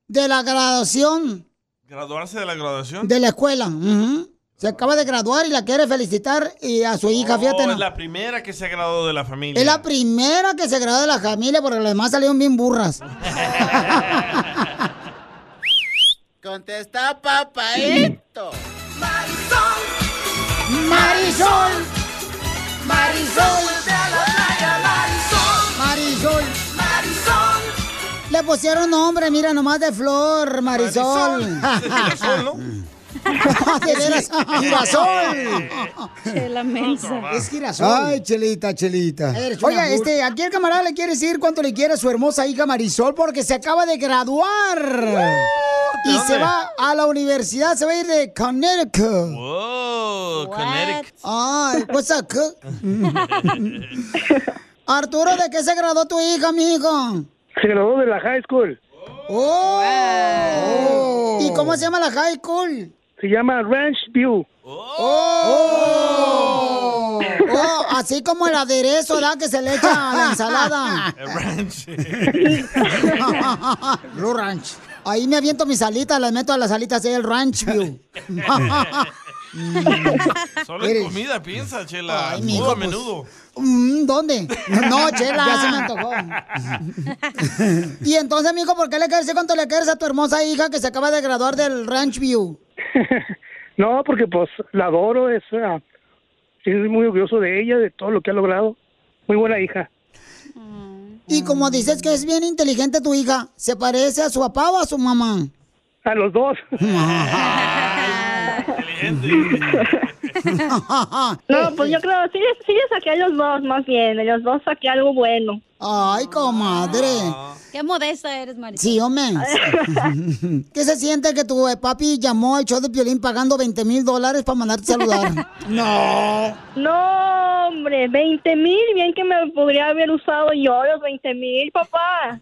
de la graduación Graduarse de la graduación. de la escuela. Se acaba de graduar y la quiere felicitar y a su hija, fíjate. Oh, no. es la primera que se ha graduado de la familia. Es la primera que se graduó de la familia porque las demás salieron bien burras. Contesta, papaito. Marisol, Marisol, Marisol, Marisol. Le pusieron nombre, mira, nomás de flor, Marisol. de veras, girasol. Chela mensa. Es girasol. Ay, chelita, chelita. Oiga, este, aquí el camarada le quiere decir cuánto le quiere a su hermosa hija Marisol porque se acaba de graduar. Y se va a la universidad, se va a ir de Connecticut. Wow, Connecticut. Ay, what's up, cook? Arturo, ¿de qué se graduó tu hija, amigo? Se graduó de la high school. Oh. ¿Y cómo se llama la high school? Se llama Ranch View. Oh. Oh, así como el aderezo, ¿verdad? Que se le echa a la ensalada. El ranch. Blue Ranch. Ahí me aviento mis alitas, las meto a las alitas del Ranch View. Solo en comida piensa, Chela. Ay, mijo, a pues. menudo. ¿Dónde? No, chela. Ya se me antojó. y entonces, amigo, ¿por qué le quieres decir cuánto le quieres a tu hermosa hija que se acaba de graduar del Ranch View? No, porque pues la adoro, es, estoy muy orgulloso de ella, de todo lo que ha logrado. Muy buena hija. Y como dices que es bien inteligente tu hija, ¿se parece a su papá o a su mamá? A los dos. No, pues yo creo, sí, sí le saqué a los dos, más bien. De los dos saqué algo bueno. Ay, comadre. Qué modesta eres, Marisol. Sí, hombre. ¿Qué se siente que tu eh, papi llamó al show de Piolín pagando 20 mil dólares para mandarte saludar? no. No, hombre, 20 mil, bien que me podría haber usado yo los 20 mil, papá.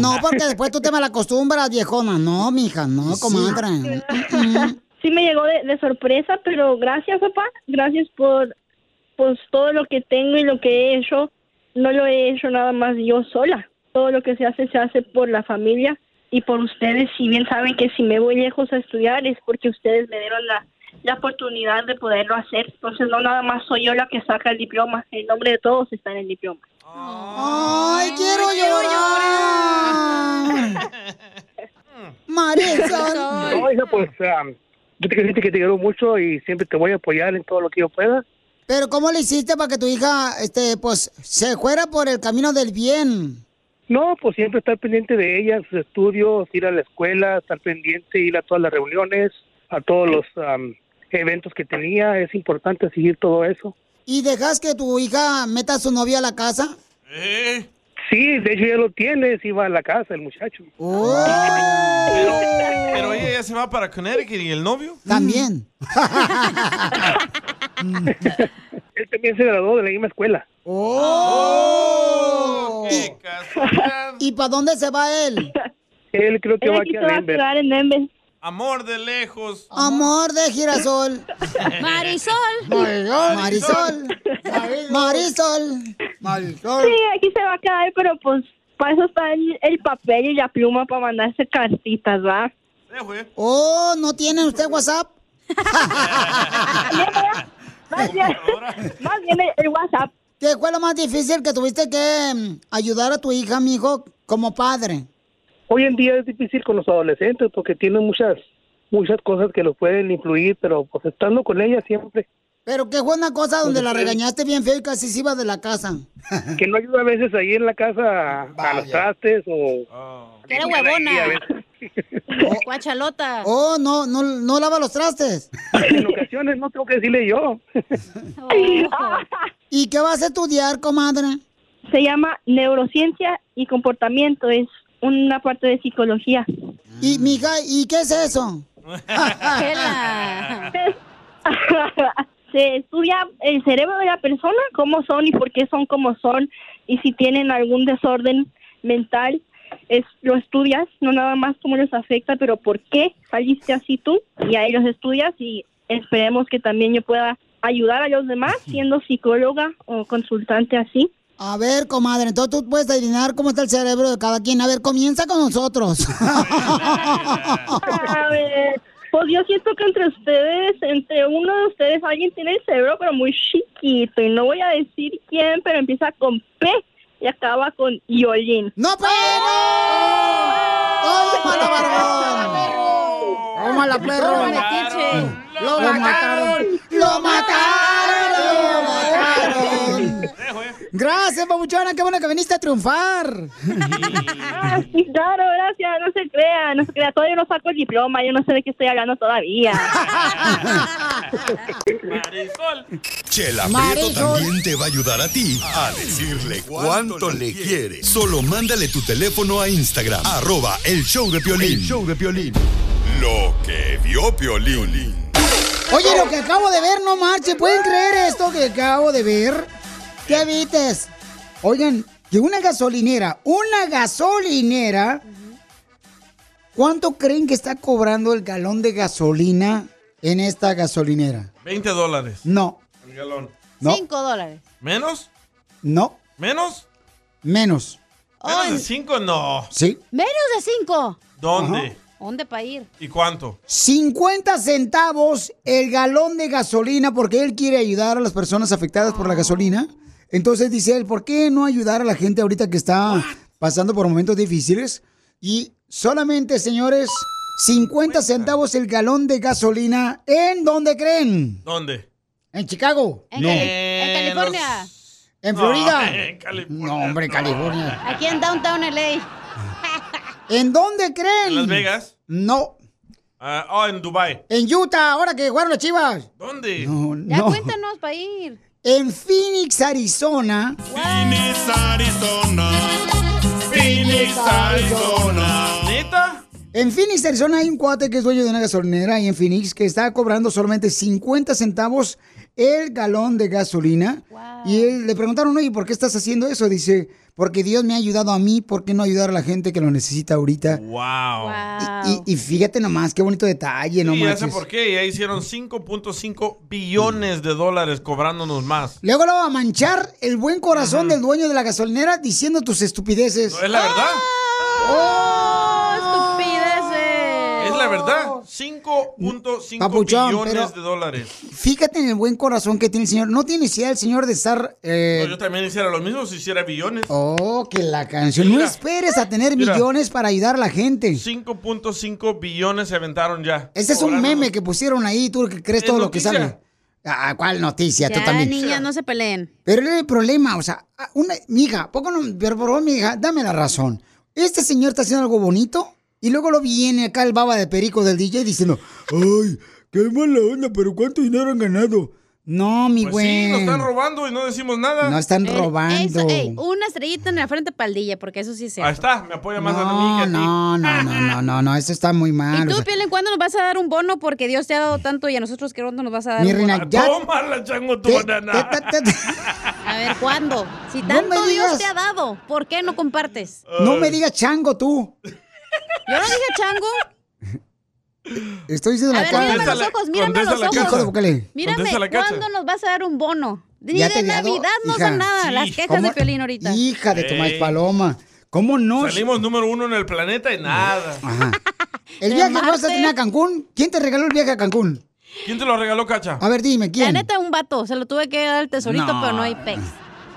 No, porque después tú te malacostumbras, viejona. No, mija, no, comadre. Sí me llegó de, de sorpresa, pero gracias, papá. Gracias por pues todo lo que tengo y lo que he hecho. No lo he hecho nada más yo sola. Todo lo que se hace se hace por la familia y por ustedes. Si bien saben que si me voy lejos a estudiar es porque ustedes me dieron la, la oportunidad de poderlo hacer. Entonces no nada más soy yo la que saca el diploma, el nombre de todos está en el diploma. ¡Ay, quiero llorar! Marisol. No, hija, pues um, yo te quiero que te quiero mucho y siempre te voy a apoyar en todo lo que yo pueda. Pero ¿cómo le hiciste para que tu hija, este, pues, se fuera por el camino del bien? No, pues siempre estar pendiente de ella, sus estudios, ir a la escuela, estar pendiente, ir a todas las reuniones, a todos los um, eventos que tenía. Es importante seguir todo eso. ¿Y dejas que tu hija meta a su novia a la casa? Sí, de hecho ya lo tiene, sí va a la casa el muchacho. Pero, pero ella ya se va para Connecticut y el novio. También. Él también se graduó de la misma escuela. ¡Oh! ¿Y para dónde se va él? Él creo que Él va aquí a Denver. quedar en Denver. Amor de lejos. Amor de girasol. Marisol. Marisol. Marisol. Marisol. Sí, aquí se va a quedar, pero pues para eso está el, el papel y la pluma para mandarse cartitas, ¿va? Oh, ¿no tiene usted WhatsApp? Más bien, más bien el, el WhatsApp. ¿Qué fue lo más difícil que tuviste que mm, ayudar a tu hija, mijo, como padre? Hoy en día es difícil con los adolescentes porque tienen muchas muchas cosas que los pueden influir, pero pues estando con ella siempre. Pero qué fue una cosa donde la regañaste bien feo y casi se iba de la casa. Que no ayuda a veces ahí en la casa a, a los trastes o... Era Ahí a huevona. veces. Guachalota. Oh, no, no, no lava los trastes. En ocasiones no tengo que decirle yo. ¿Y qué vas a estudiar, comadre? Se llama neurociencia y comportamiento. Es una parte de psicología. Y, mija, ¿y qué es eso? Se estudia el cerebro de la persona, cómo son y por qué son como son, y si tienen algún desorden mental, es, lo estudias, no nada más cómo les afecta, pero por qué saliste así tú, y ahí los estudias y esperemos que también yo pueda ayudar a los demás siendo psicóloga o consultante así. A ver, comadre, entonces tú puedes adivinar cómo está el cerebro de cada quien. A ver, comienza con nosotros. A ver, pues yo siento que entre ustedes, entre uno de ustedes, alguien tiene el cerebro pero muy chiquito y no voy a decir quién, pero empieza con P y acaba con Yolín. ¡No, pero! ¡Tómala, barbón! ¡Tómala, perro! Toma, metiche. ¡Lo mataron! ¡Lo mataron! Gracias, babuchona, qué bueno que viniste a triunfar. Ah, sí, claro, gracias, no se crea, no se crea, todavía no saco el diploma, yo no sé de qué estoy hablando todavía. Chela Prieto Marisol. también te va a ayudar a ti a decirle cuánto le quiere. Solo mándale tu teléfono a Instagram, arroba el show de Piolín. El show de Piolín. Lo que vio Piolín. Oye, lo que acabo de ver, no marche. ¿Pueden creer esto que acabo de ver? ¿Qué vites? Oigan, que una gasolinera, una gasolinera, ¿cuánto creen que está cobrando el galón de gasolina en esta gasolinera? 20 dólares. No, El galón. no, Cinco dólares. ¿Menos? no, ¿Menos? menos. ¿Menos de 5? No. Sí. Menos de cinco. ¿Dónde? ¿Dónde para ir? ¿Y cuánto? 50 centavos el galón de gasolina porque él quiere ayudar a las personas afectadas por la gasolina. Entonces dice él, ¿por qué no ayudar a la gente ahorita que está pasando por momentos difíciles? Y solamente, señores, 50 centavos el galón de gasolina. ¿En dónde creen? ¿Dónde? ¿En Chicago? En, no. Cali- en California. ¿En Florida? No, en California. No, hombre, California. Aquí en Downtown LA. ¿En dónde creen? ¿En Las Vegas? No. Ah, oh, en Dubai. En Utah, ahora que jugaron las chivas. ¿Dónde? No, Ya no. cuéntanos para ir. En Phoenix, Arizona. Phoenix, Arizona. Phoenix, Arizona. ¿Neta? En Phoenix, Arizona hay un cuate que es dueño de una gasolinera ahí en Phoenix que está cobrando solamente 50 centavos el galón de gasolina. Y él, le preguntaron, oye, ¿por qué estás haciendo eso? Dice, porque Dios me ha ayudado a mí, ¿por qué no ayudar a la gente que lo necesita ahorita? Wow. Y, y fíjate nomás, qué bonito detalle, no Sí, ya sé por qué. Ya hicieron 5.5 billones de dólares cobrándonos más. Luego lo va a manchar el buen corazón del dueño de la gasolinera diciendo tus estupideces. ¿No es la verdad? ¡Oh, estupideces! Es la verdad. 5.5 Papuchón, billones pero- de dólares. Fíjate en el buen corazón que tiene el señor. No tiene necesidad el señor de estar... eh, No, yo también hiciera lo mismo si hiciera billones. Oh, que la canción. No esperes a tener Mira. millones para ayudar a la gente. 5.5 billones se aventaron ya. Ese es un meme que pusieron ahí, tú que crees Es todo lo que sale. Ah, ¿cuál noticia? tú Ya, también. niñas, no se peleen. Pero era el problema, o sea, ah, una, mi hija, poco no, pero por favor, mi hija, dame la razón. Este señor está haciendo algo bonito y luego lo viene acá el baba de perico del DJ diciendo, ay, qué mala onda, pero ¿cuánto dinero han ganado? No, mi Pues güey. sí, nos están robando y no decimos nada. No están Eh, robando. eso, ey, una estrellita en la frente paldilla, porque eso sí es cierto. Ahí está, me apoya más a mí No, que a ti. no, no, no, no, no, no, eso está muy mal. ¿Y o tú, sea, Pielen, cuándo nos vas a dar un bono? Porque Dios te ha dado tanto y a nosotros, ¿qué nos vas a dar Mi un reina, bono? ya- Tómala, chango, tu Te- banana. A ver, ¿cuándo? Si No tanto Dios te ha dado, ¿por qué no compartes? no me digas chango tú. Yo no dije chango. Estoy diciendo A la mírame cara. a los ojos, mírame los Hijo de ojos. Mírame. ¿cuándo nos vas a dar un bono? Ni Ya de Navidad no hija. son nada, Sí. las quejas ¿Cómo? de Piolín ahorita. Hija de Tomás. Paloma. ¿Cómo no? Salimos número uno en el planeta y nada. Ajá. El viaje que vas a tener a Cancún, ¿quién te regaló el viaje a Cancún? ¿Quién te lo regaló, Cacha? A ver, dime, La ¿quién? neta, un vato, se lo tuve que dar al tesorito, No. pero no hay pex.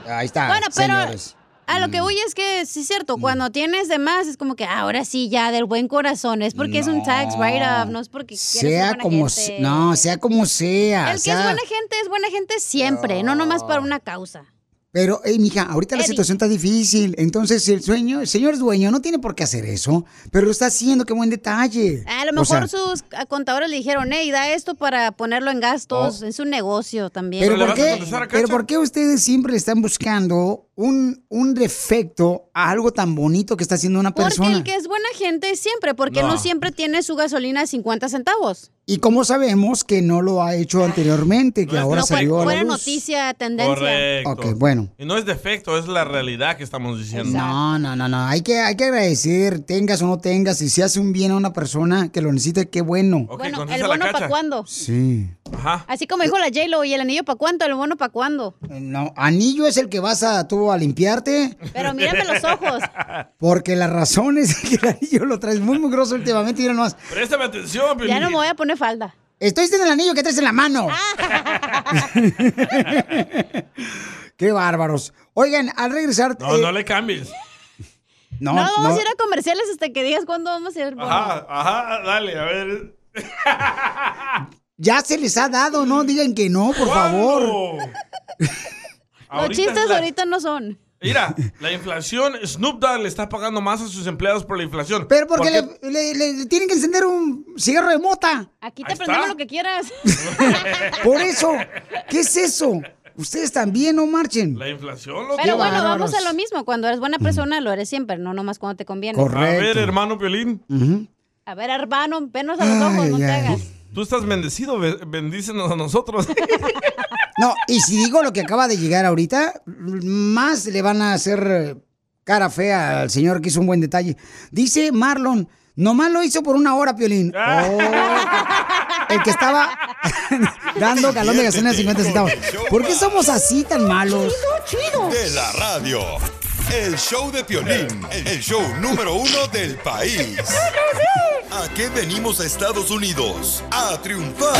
Ahí está, Bueno, pero señores. A lo Mm. que voy es que sí es cierto, cuando tienes de más es como que "Ah, ahora sí ya del buen corazón, es porque es un tax write-off, no es porque Sea como gente. no, sea como sea. El que sea- es buena gente es buena gente siempre, no nomás para una causa. Pero, hey, mija, ahorita la situación está difícil. Entonces, el sueño, el señor es dueño, no tiene por qué hacer eso. Pero lo está haciendo, qué buen detalle. A lo O mejor sea, sus ah, contadores le dijeron, hey, da esto para ponerlo en gastos, en su negocio también. Pero ¿Le ¿por, a qué, a pero? ¿por qué ustedes siempre están buscando un, un defecto a algo tan bonito que está haciendo una Porque persona? el que es buena gente siempre, porque No. no, siempre tiene su gasolina de 50 centavos. Y cómo sabemos que no lo ha hecho anteriormente, que ahora no salió a la luz? noticia, tendencia. Correcto. Ok, bueno. Y no es defecto, es la realidad que estamos diciendo. No, no, no, no. Hay que, hay que agradecer, tengas o no tengas. Si se hace un bien a una persona que lo necesite, qué bueno. Bueno, ¿el bono para cuándo? Sí. Ajá. Así como dijo la J-Lo, ¿y el anillo para cuánto? ¿El bono para cuándo? No, anillo es el que vas a tú a limpiarte, Pero mírame los ojos. porque la razón es que el anillo lo traes muy mugroso últimamente. Mira nomás. Préstame atención, Piolín. Ya no me voy a poner falda. Estoy diciendo el anillo que traes en la mano. Qué bárbaros. Oigan, al regresar. No, eh, no le cambies. no, No, vamos no. a ir a comerciales hasta que digas cuándo vamos a ir. Ajá, ajá, dale, a ver. Ya se les ha dado, no digan que no, por favor. Los chistes la- ahorita no son. Mira, la inflación, Snoop Dogg le está pagando más a sus empleados por la inflación. Pero porque ¿Por le, le- le tienen que encender un cigarro de mota. Aquí te prendemos lo que quieras. Por eso, ¿qué es eso? Ustedes también no marchen. La inflación, loco. Pero bueno, bárbaros. vamos a lo mismo. Cuando eres buena persona, lo eres siempre, no nomás cuando te conviene. Correcto. A ver, hermano Piolín. A ver, hermano, venos a los ojos, no Ay, te hagas. Tú estás bendecido, be- bendícenos a nosotros. No, y si digo lo que acaba de llegar ahorita, más le van a hacer cara fea al señor que hizo un buen detalle. Dice Marlon, nomás lo hizo por una hora, Piolín. Ah. Oh, el que estaba dando galón de gasolina de 50 centavos. ¿Por qué somos así tan malos? De la radio. El show de Piolín, el show número uno del país. ¿A qué venimos a Estados Unidos? A triunfar.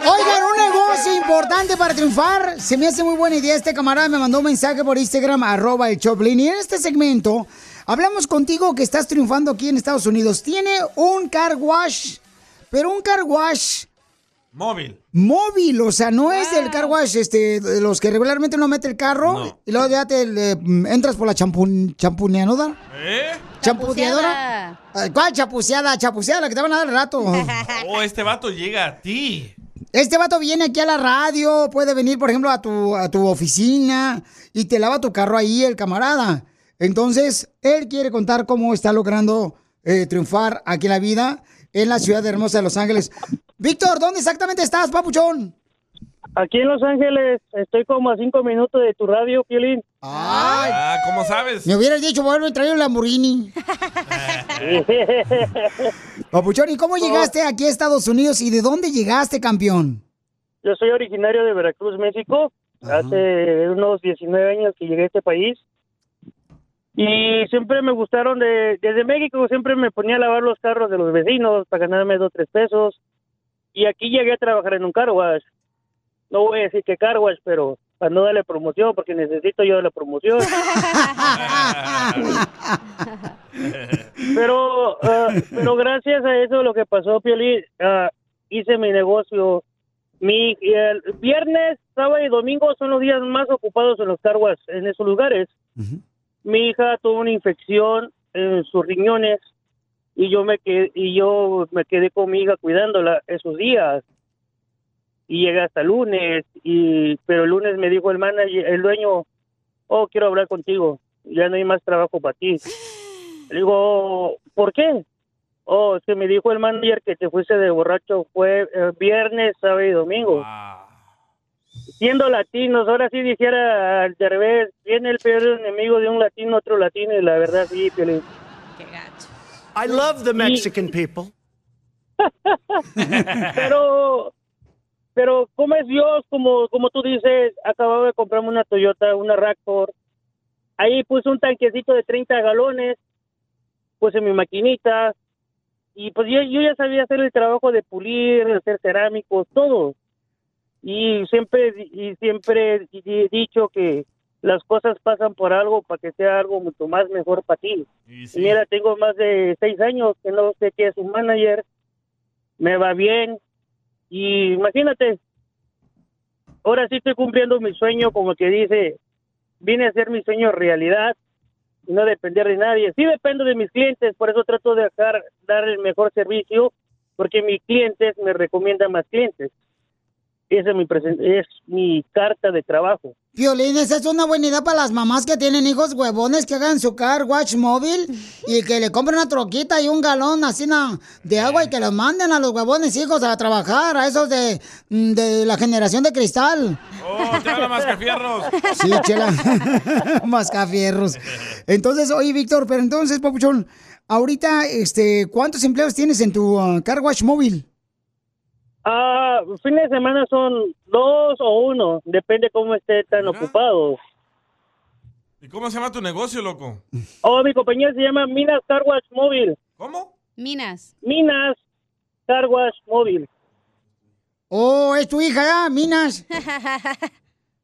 Oigan, un negocio importante para triunfar. Se me hace muy buena idea. Este camarada me mandó un mensaje por Instagram, arroba el Choplin. Y en este segmento hablamos contigo que estás triunfando aquí en Estados Unidos. Tiene un car wash, pero un car wash Móvil. móvil. O sea, no es el car wash este, de los que regularmente uno mete el carro No. y luego ya te le, mm, entras por la champun, champuneadora. ¿Eh? ¿Champuneadora? Ay, ¿Cuál chapuceada? Chapuceada, la que te van a dar al rato. Oh, este vato llega a ti. Este vato viene aquí a la radio, puede venir, por ejemplo, a tu, a tu oficina y te lava tu carro ahí el camarada. Entonces, él quiere contar cómo está logrando eh, triunfar aquí en la vida en la ciudad hermosa de Los Ángeles. Víctor, ¿dónde exactamente estás, papuchón? Aquí en Los Ángeles estoy como a cinco minutos de tu radio, Piolín. Ay, Ah, ¿cómo sabes? me hubieras dicho, bueno, traer un Lamborghini. Papuchón, ¿y cómo llegaste aquí a Estados Unidos y de dónde llegaste, campeón? Yo soy originario de Veracruz, México. Hace unos 19 años que llegué a este país. Y siempre me gustaron de, desde México, siempre me ponía a lavar los carros de los vecinos para ganarme dos, tres pesos. Y aquí llegué a trabajar en un car wash. No voy a decir que car wash, pero para no darle promoción, porque necesito yo la promoción. pero, ah, pero gracias a eso lo que pasó, Pioli, ah, hice mi negocio. Mi el viernes, sábado y domingo son los días más ocupados en los car wash, en esos lugares. Mi hija tuvo una infección en sus riñones y yo me quedé, y yo me quedé con mi hija cuidándola esos días y llegué hasta el lunes y pero el lunes me dijo el manager el dueño oh quiero hablar contigo ya no hay más trabajo para ti le digo ¿por qué? oh es que me dijo el manager que te fuiste de borracho fue eh, viernes sábado y domingo siendo latinos ahora sí dijera al revés viene el peor enemigo de un latino otro latino y la verdad sí Piolín. I love the Mexican people. pero pero cómo es Dios como como tú dices acababa de comprarme una Toyota una Raptor. Ahí puse un tanquecito de 30 galones puse mi maquinita y pues yo, yo ya sabía hacer el trabajo de pulir hacer cerámicos todo. Y siempre y siempre he dicho que las cosas pasan por algo para que sea algo mucho más mejor para ti y mira tengo más de seis años que no sé qué es un manager me va bien y imagínate, ahora sí estoy cumpliendo mi sueño, como que dice, vine a hacer mi sueño realidad y no depender de nadie. Sí dependo de mis clientes, por eso trato de dejar, dar el mejor servicio, porque mis clientes me recomiendan más clientes. Esa es mi, es mi carta de trabajo. Violín, esa es una buena idea para las mamás que tienen hijos huevones que hagan su car watch móvil y que le compren una troquita y un galón así de agua y que los manden a los huevones hijos a trabajar, a esos de, mm, de la generación de cristal. Oh, habla Mascafierros. Sí, chela. Mascafierros. Entonces, oye, Víctor, pero entonces, Papuchón, ahorita, este, ¿cuántos empleos tienes en tu ah, car wash móvil? Ah, fines de semana son dos o uno, depende cómo esté tan ocupado. ¿Y cómo se llama tu negocio, loco? Oh, mi compañía se llama Minas Car Wash Móvil. ¿Cómo? Minas. Minas Car Wash Móvil. Oh, es tu hija, ¿ya? Minas.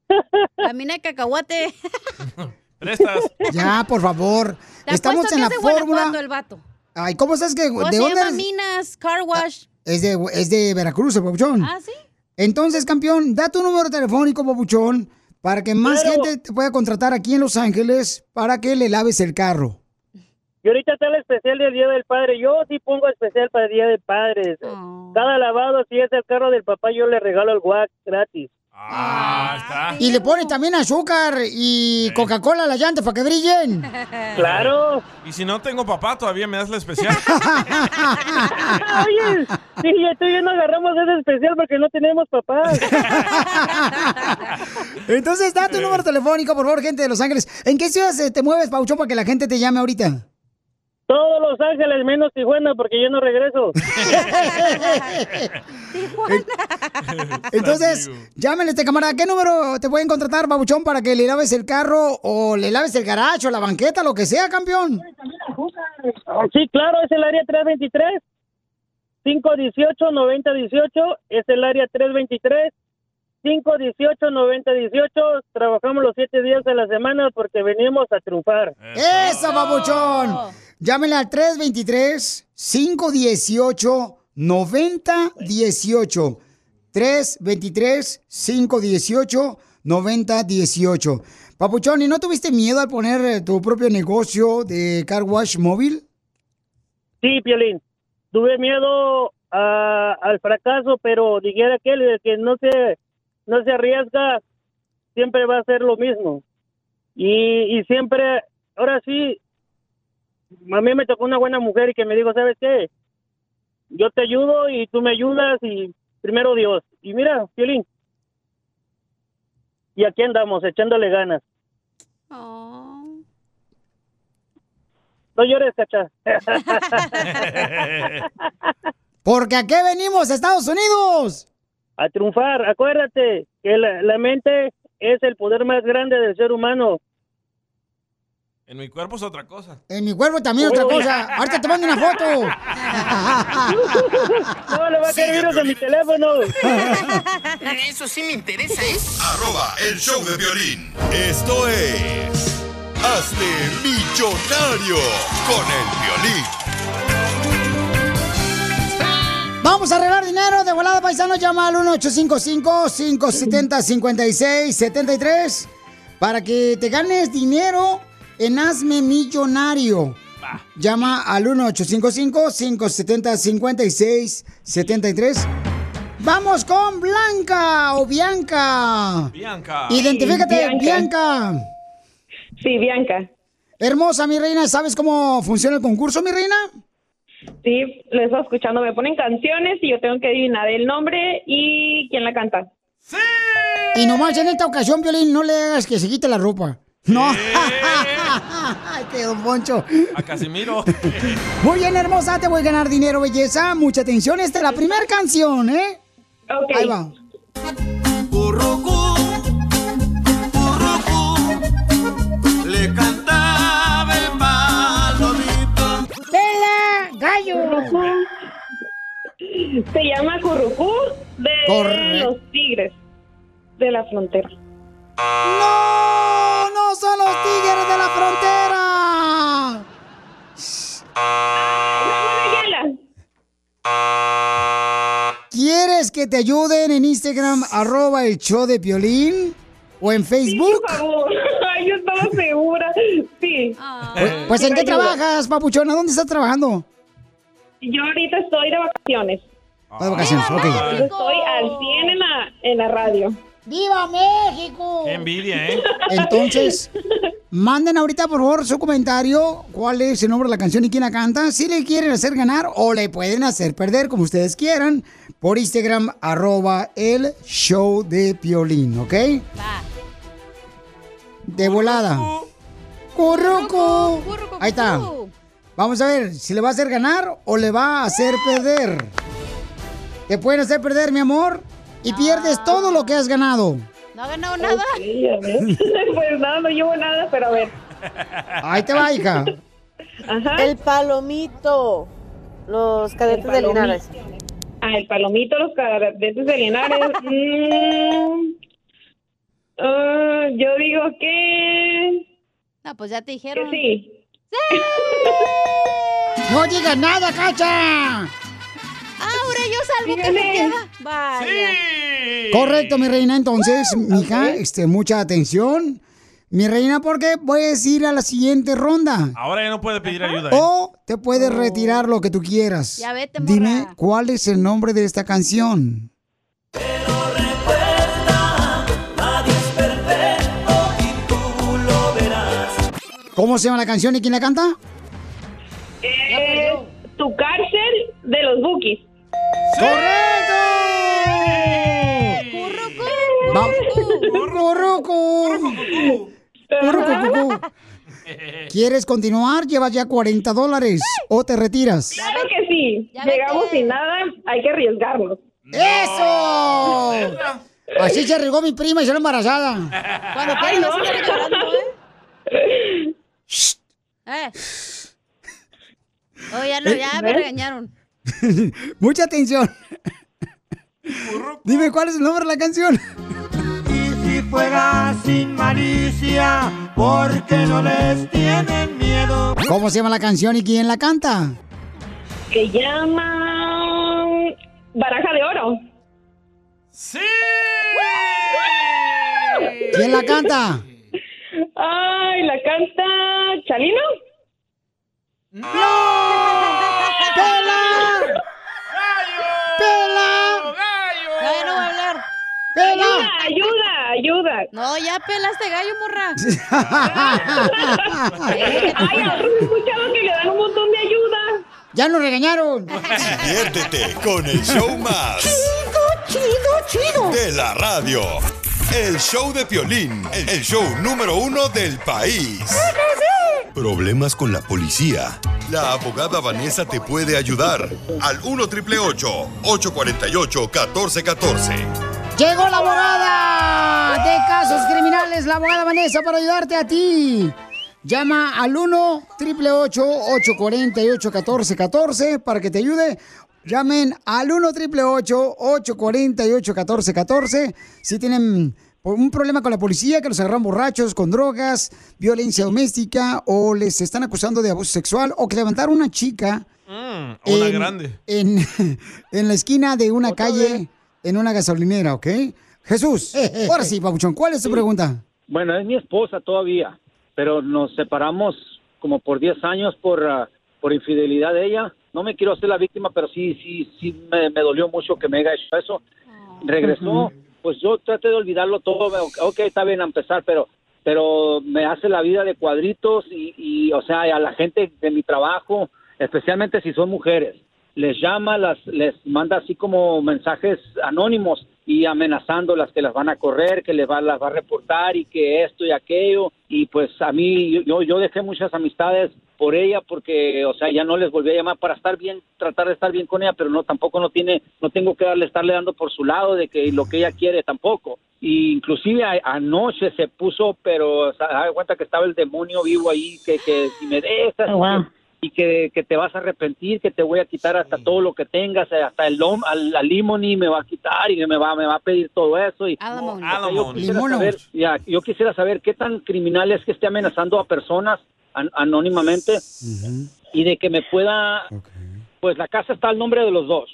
La mina de cacahuate. Prestas. Ya, por favor. Te Estamos en que la es de fórmula. El vato. Ay, ¿cómo sabes que ¿Cómo de se dónde llama eres? Minas Car Wash? Es de, es de Veracruz, el papuchón. Ah, ¿sí? Entonces, campeón, da tu número telefónico, papuchón, para que más gente te pueda contratar aquí en Los Ángeles para que le laves el carro. Y ahorita está el especial del Día del Padre. Yo sí pongo especial para el Día del Padre. Cada lavado, si es el carro del papá, yo le regalo el wax gratis. Ah, está. Y le pone también azúcar y Coca-Cola a las llantas para que brillen. Claro. Y si no tengo papá, todavía me das la especial. Oye, ya tú y yo no agarramos ese especial porque no tenemos papás. Entonces, da tu número telefónico, por favor, gente de Los Ángeles. ¿En qué ciudad se te mueves, Pauchón, para que la gente te llame ahorita? Todos Los Ángeles menos Tijuana porque yo no regreso. Entonces, llámenle a este camarada. ¿Qué número te pueden contratar, Babuchón, para que le laves el carro o le laves el garacho, la banqueta, lo que sea, campeón? Sí, claro, es el área 323. 518-9018 es el área 323. 518-9018. Trabajamos los siete días de la semana porque venimos a triunfar. ¡Eso, Babuchón! Llámenle al 323-518-9018. 323-518-9018. Papuchón, ¿y no tuviste miedo al poner eh, tu propio negocio de car wash móvil? Sí, Piolín. Tuve miedo a- al fracaso, pero dijera aquel el que no se, no se arriesga, siempre va a ser lo mismo. Y, y siempre, ahora sí, a mí me tocó una buena mujer y que me dijo, ¿sabes qué? Yo te ayudo y tú me ayudas y primero Dios. Y mira, Piolín. Y aquí andamos, echándole ganas. No llores, cacha. Porque aquí venimos, Estados Unidos. a triunfar. Acuérdate que la, la mente es el poder más grande del ser humano. En mi cuerpo es otra cosa. En mi cuerpo también otra cosa. Ahorita te mando una foto. No, le va a caer virus a mi teléfono. Eso sí me interesa, ¿eh? Arroba el show de violín. Esto es. Hazte millonario con el violín. Vamos a arreglar dinero de volada, paisano. Llama al 1855-570-5673 para que te ganes dinero en Hazme Millonario. Llama al 1855-570-5673. Vamos con Blanca o Bianca. Bianca. Identifícate, Bianca. Bianca. Sí, Bianca. Hermosa, mi reina. ¿Sabes cómo funciona el concurso, mi reina? Sí, lo estoy escuchando. Me ponen canciones y yo tengo que adivinar el nombre y quién la canta. Y nomás en esta ocasión, Violín, no le hagas que se quite la ropa. No. Ay, qué don Poncho. A Casimiro. Muy bien, hermosa, te voy a ganar dinero, belleza. Mucha atención. Esta es la primera canción, ¿eh? Ok. Ahí va. Le cantaba el palomito. ¡Pela, gallo! Se llama Currucú de los Tigres de la Frontera. ¡No! ¡No son los tigres de la frontera! ¿Quieres que te ayuden en Instagram, arroba el show de Piolín? ¿O en Facebook? Por favor. Ay, yo estaba segura. Sí. Pues, pues, ¿en qué Ayuda. trabajas, papuchona? ¿Dónde estás trabajando? Yo ahorita estoy de vacaciones. Ah, de vacaciones, ok. Estoy al 100 en la, en la radio. ¡Viva México! Qué envidia, ¿eh? Entonces, manden ahorita por favor su comentario, cuál es el nombre de la canción y quién la canta, si le quieren hacer ganar o le pueden hacer perder, como ustedes quieran, por Instagram, arroba el show de Piolín, ¿ok? De volada. ¡Curruco! Ahí está. Vamos a ver si le va a hacer ganar o le va a hacer perder. Te pueden hacer perder, mi amor, y pierdes todo lo que has ganado. No ha ganado nada. pues nada, no llevo nada, pero a ver. Ahí te va, hija. El palomito. Los cadetes de Linares. Ah, el palomito, los cadetes de Linares. Mm, ah, yo digo que... No, pues ya te dijeron. sí. ¡No digas nada, cacha! Salvo que me queda. Vaya. Correcto, mi reina. Entonces, mija, este, mucha atención. Mi reina, porque puedes ir a la siguiente ronda. Ahora ya no puede pedir ayuda. ¿eh? O te puedes retirar lo que tú quieras. Ya vete, Dime cuál es el nombre de esta canción. Nadie es perfecto y tú lo verás. ¿Cómo se llama la canción y quién la canta? Eh, tu cárcel de los Bookies. ¡Correcto! Va- Currucu. Currucu. ¿Quieres continuar? Llevas ya 40 dólares. ¿O te retiras? Claro que sí. Llegamos sin nada, hay que arriesgarnos. ¡Eso! Así se regó mi prima y salió embarazada. Cuando Ay, no. estar llorando, ¿eh? Eh. Oh, ya, me ¿Ves? regañaron. Mucha atención. Dime cuál es el nombre de la canción. Si fuera sin malicia, porque no les tienen miedo. ¿Cómo se llama la canción y quién la canta? Se llama Baraja de Oro. ¡Sí! ¿Quién la canta? Ay, la canta Chalino. ¡No! ¡Pela! ¡Pela! Ya no voy a hablar. ¡Pela! Ayuda, ayuda, ayuda. No, ya pelaste gallo, morra. Ay, ¿has escuchado que le dan un montón de ayuda? ¡Ya nos regañaron! Diviértete con el show más. Chido, chido, chido. De la radio. El show de Piolín. El show número uno del país. ¿Problemas con la policía? La abogada Vanessa te puede ayudar. Al 1 triple 848 1414. Llegó la abogada de casos criminales, la abogada Vanessa, para ayudarte a ti. Llama al 1 888 848 1414 para que te ayude. Llamen al 1 888 848 1414 si tienen un problema con la policía, que los agarran borrachos, con drogas, violencia doméstica o les están acusando de abuso sexual o que levantaron una chica Mm, una en- grande. en, en la esquina de una calle en una gasolinera, ¿ok? Jesús, ahora sí, Pabuchón, ¿cuál es tu pregunta? Bueno, es mi esposa todavía, pero nos separamos como por 10 años por, ah, por infidelidad de ella. No me quiero hacer la víctima, pero sí, sí, sí me, me dolió mucho que me haya hecho eso. Regresó, pues yo traté de olvidarlo todo. Ok, está bien a empezar, pero pero me hace la vida de cuadritos y, y, o sea, a la gente de mi trabajo, especialmente si son mujeres, les llama, las, les manda así como mensajes anónimos y amenazándolas que las van a correr, que les va, las va a reportar y que esto y aquello. Y pues a mí, yo, yo dejé muchas amistades por ella porque, o sea, ya no les volví a llamar para estar bien, tratar de estar bien con ella, pero no, tampoco no tiene, no tengo que darle, estarle dando por su lado de que lo que ella quiere tampoco. Y inclusive a- anoche se puso, pero o sea, da cuenta que estaba el demonio vivo ahí, que, que si me dejas Oh, wow. Y que, que te vas a arrepentir, que te voy a quitar hasta todo lo que tengas, eh, hasta el lom, al, al limoni me va a quitar y me va, me va a pedir todo eso. Y, yo, quisiera saber, ya, yo quisiera saber qué tan criminal es que esté amenazando a personas an- anónimamente y de que me pueda, pues la casa está al nombre de los dos.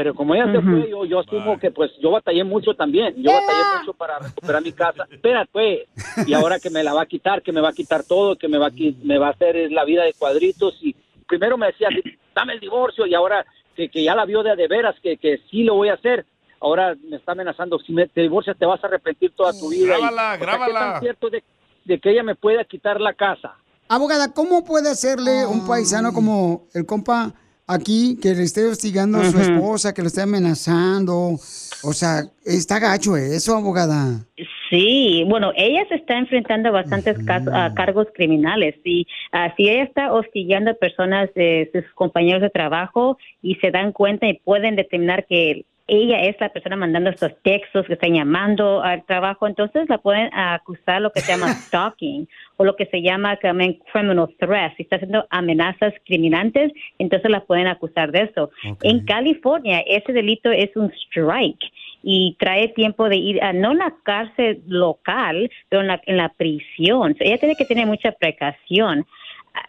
Pero como ella se fue, yo, yo asumo que pues yo batallé mucho también. Yo batallé mucho para recuperar mi casa. Espérate, pues. Y ahora que me la va a quitar, que me va a quitar todo, que me va a, me va a hacer la vida de cuadritos. Y primero me decía, dame el divorcio. Y ahora que, que ya la vio de, a de veras, que, que sí lo voy a hacer. Ahora me está amenazando, si me, te divorcias te vas a arrepentir toda tu vida. Y, Grábala, o sea, ¿qué grábala. tan cierto de, de que ella me pueda quitar la casa? Abogada, ¿cómo puede hacerle un paisano como el compa aquí que le esté hostigando a su esposa, que lo esté amenazando? O sea, está gacho eso, abogada. Sí, bueno, ella se está enfrentando a bastantes casos- a cargos criminales y ah, si ella está hostigando a personas de sus compañeros de trabajo y se dan cuenta y pueden determinar que ella es la persona mandando estos textos que están llamando al trabajo, entonces la pueden acusar lo que se llama stalking o lo que se llama también criminal threat. Si está haciendo amenazas criminantes, entonces la pueden acusar de eso. En California, ese delito es un strike y trae tiempo de ir a no en la cárcel local, pero en la, en la prisión. Ella tiene que tener mucha precaución.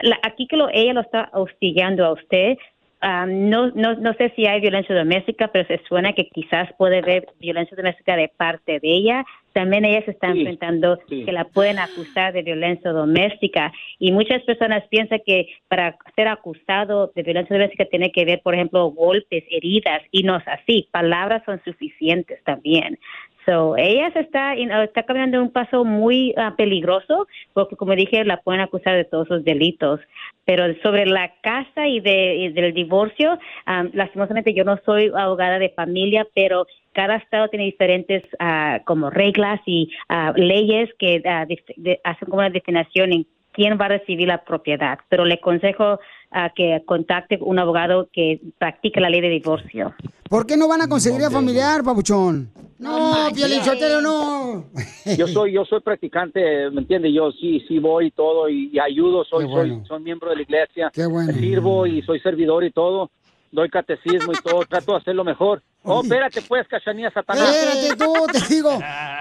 La- aquí que lo, ella lo está hostigando a usted, ah, no, no, no sé si hay violencia doméstica, pero se suena que quizás puede haber violencia doméstica de parte de ella. También ella se está enfrentando que la pueden acusar de violencia doméstica. Y muchas personas piensan que para ser acusado de violencia doméstica tiene que ver, por ejemplo, golpes, heridas, y no es así. Palabras son suficientes también. So, ella se está, know, está caminando un paso muy ah, peligroso porque, como dije, la pueden acusar de todos esos delitos. Pero sobre la casa y, de, y del divorcio, ah, lastimosamente yo no soy abogada de familia, pero cada estado tiene diferentes ah, como reglas y ah, leyes que ah, dif- de- hacen como una definición en quién va a recibir la propiedad. Pero le aconsejo que contacte un abogado que practique la ley de divorcio. ¿Por qué no van a conseguir a familiar, papuchón? No, Piolichotelo, no. yo soy yo soy practicante me entiende yo sí sí voy y todo y, y ayudo soy bueno. soy soy miembro de la iglesia Qué bueno. sirvo y soy servidor y todo doy catecismo y todo trato de hacerlo mejor oh espérate pues cachanía satanás Espérate tú, te digo.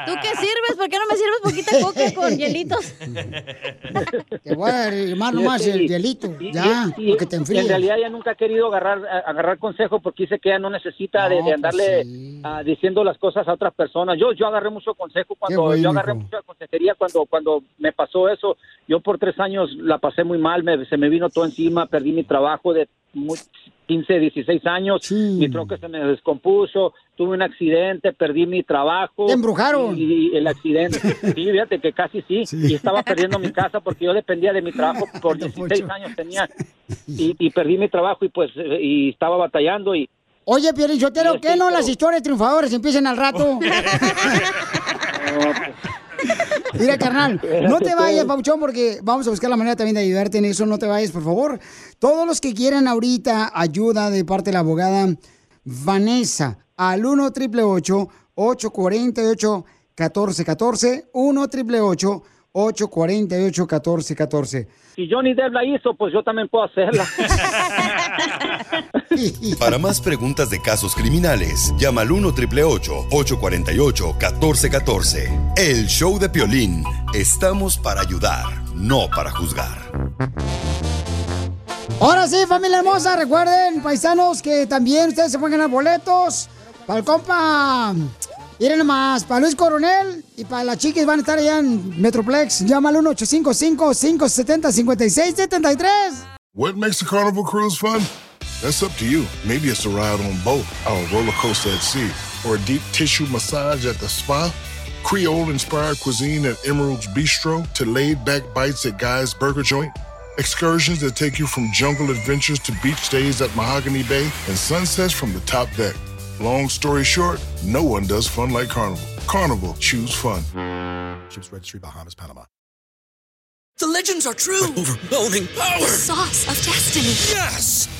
¿Tú qué sirves? ¿Por qué no me sirves poquita coca con hielitos? Te voy a armar nomás el hielito, ya, y- porque te y en enfríes. realidad ella nunca ha querido agarrar agarrar consejo porque dice que ella no necesita de, No, de pues andarle ah, diciendo las cosas a otras personas yo yo agarré mucho consejo cuando bueno, yo agarré hijo. mucha consejería cuando cuando me pasó eso yo por tres años la pasé muy mal me, se me vino todo encima perdí mi trabajo de muy- 15 16 años mi troca se me descompuso tuve un accidente perdí mi trabajo. Te embrujaron. y, y el accidente sí fíjate que casi sí, y estaba perdiendo mi casa porque yo dependía de mi trabajo por 16 años tenía. Y, y perdí mi trabajo y pues y estaba batallando y Oye, Piolichotelo, ¿qué no las historias triunfadores empiecen al rato? Mira, carnal, no te vayas, Pauchón, porque vamos a buscar la manera también de ayudarte en eso. No te vayas, por favor. Todos los que quieran ahorita ayuda de parte de la abogada Vanessa al 1 888 848 1414 1 888 1-888-848-1414. Si Johnny Depp la hizo, pues yo también puedo hacerla. Para más preguntas de casos criminales, llama al 1 848 1414 El show de Piolín. Estamos para ayudar, no para juzgar. Ahora sí, familia hermosa, recuerden, paisanos, que también ustedes se pueden ganar boletos para el compa. Miren nomás, para Luis Coronel y para las chicas van a estar allá en Metroplex. Llama al 1-855-570-5673. What makes the Carnival cruise fun? That's up to you. Maybe it's a ride on boat, a roller coaster at sea, or a deep tissue massage at the spa. Creole inspired cuisine at Emerald's Bistro to laid back bites at Guy's Burger Joint. Excursions that take you from jungle adventures to beach days at Mahogany Bay and sunsets from the top deck. Long story short, no one does fun like Carnival. Carnival, choose fun. Ships Registry, Bahamas, Panama. The legends are true. overwhelming power! The sauce of destiny. Yes!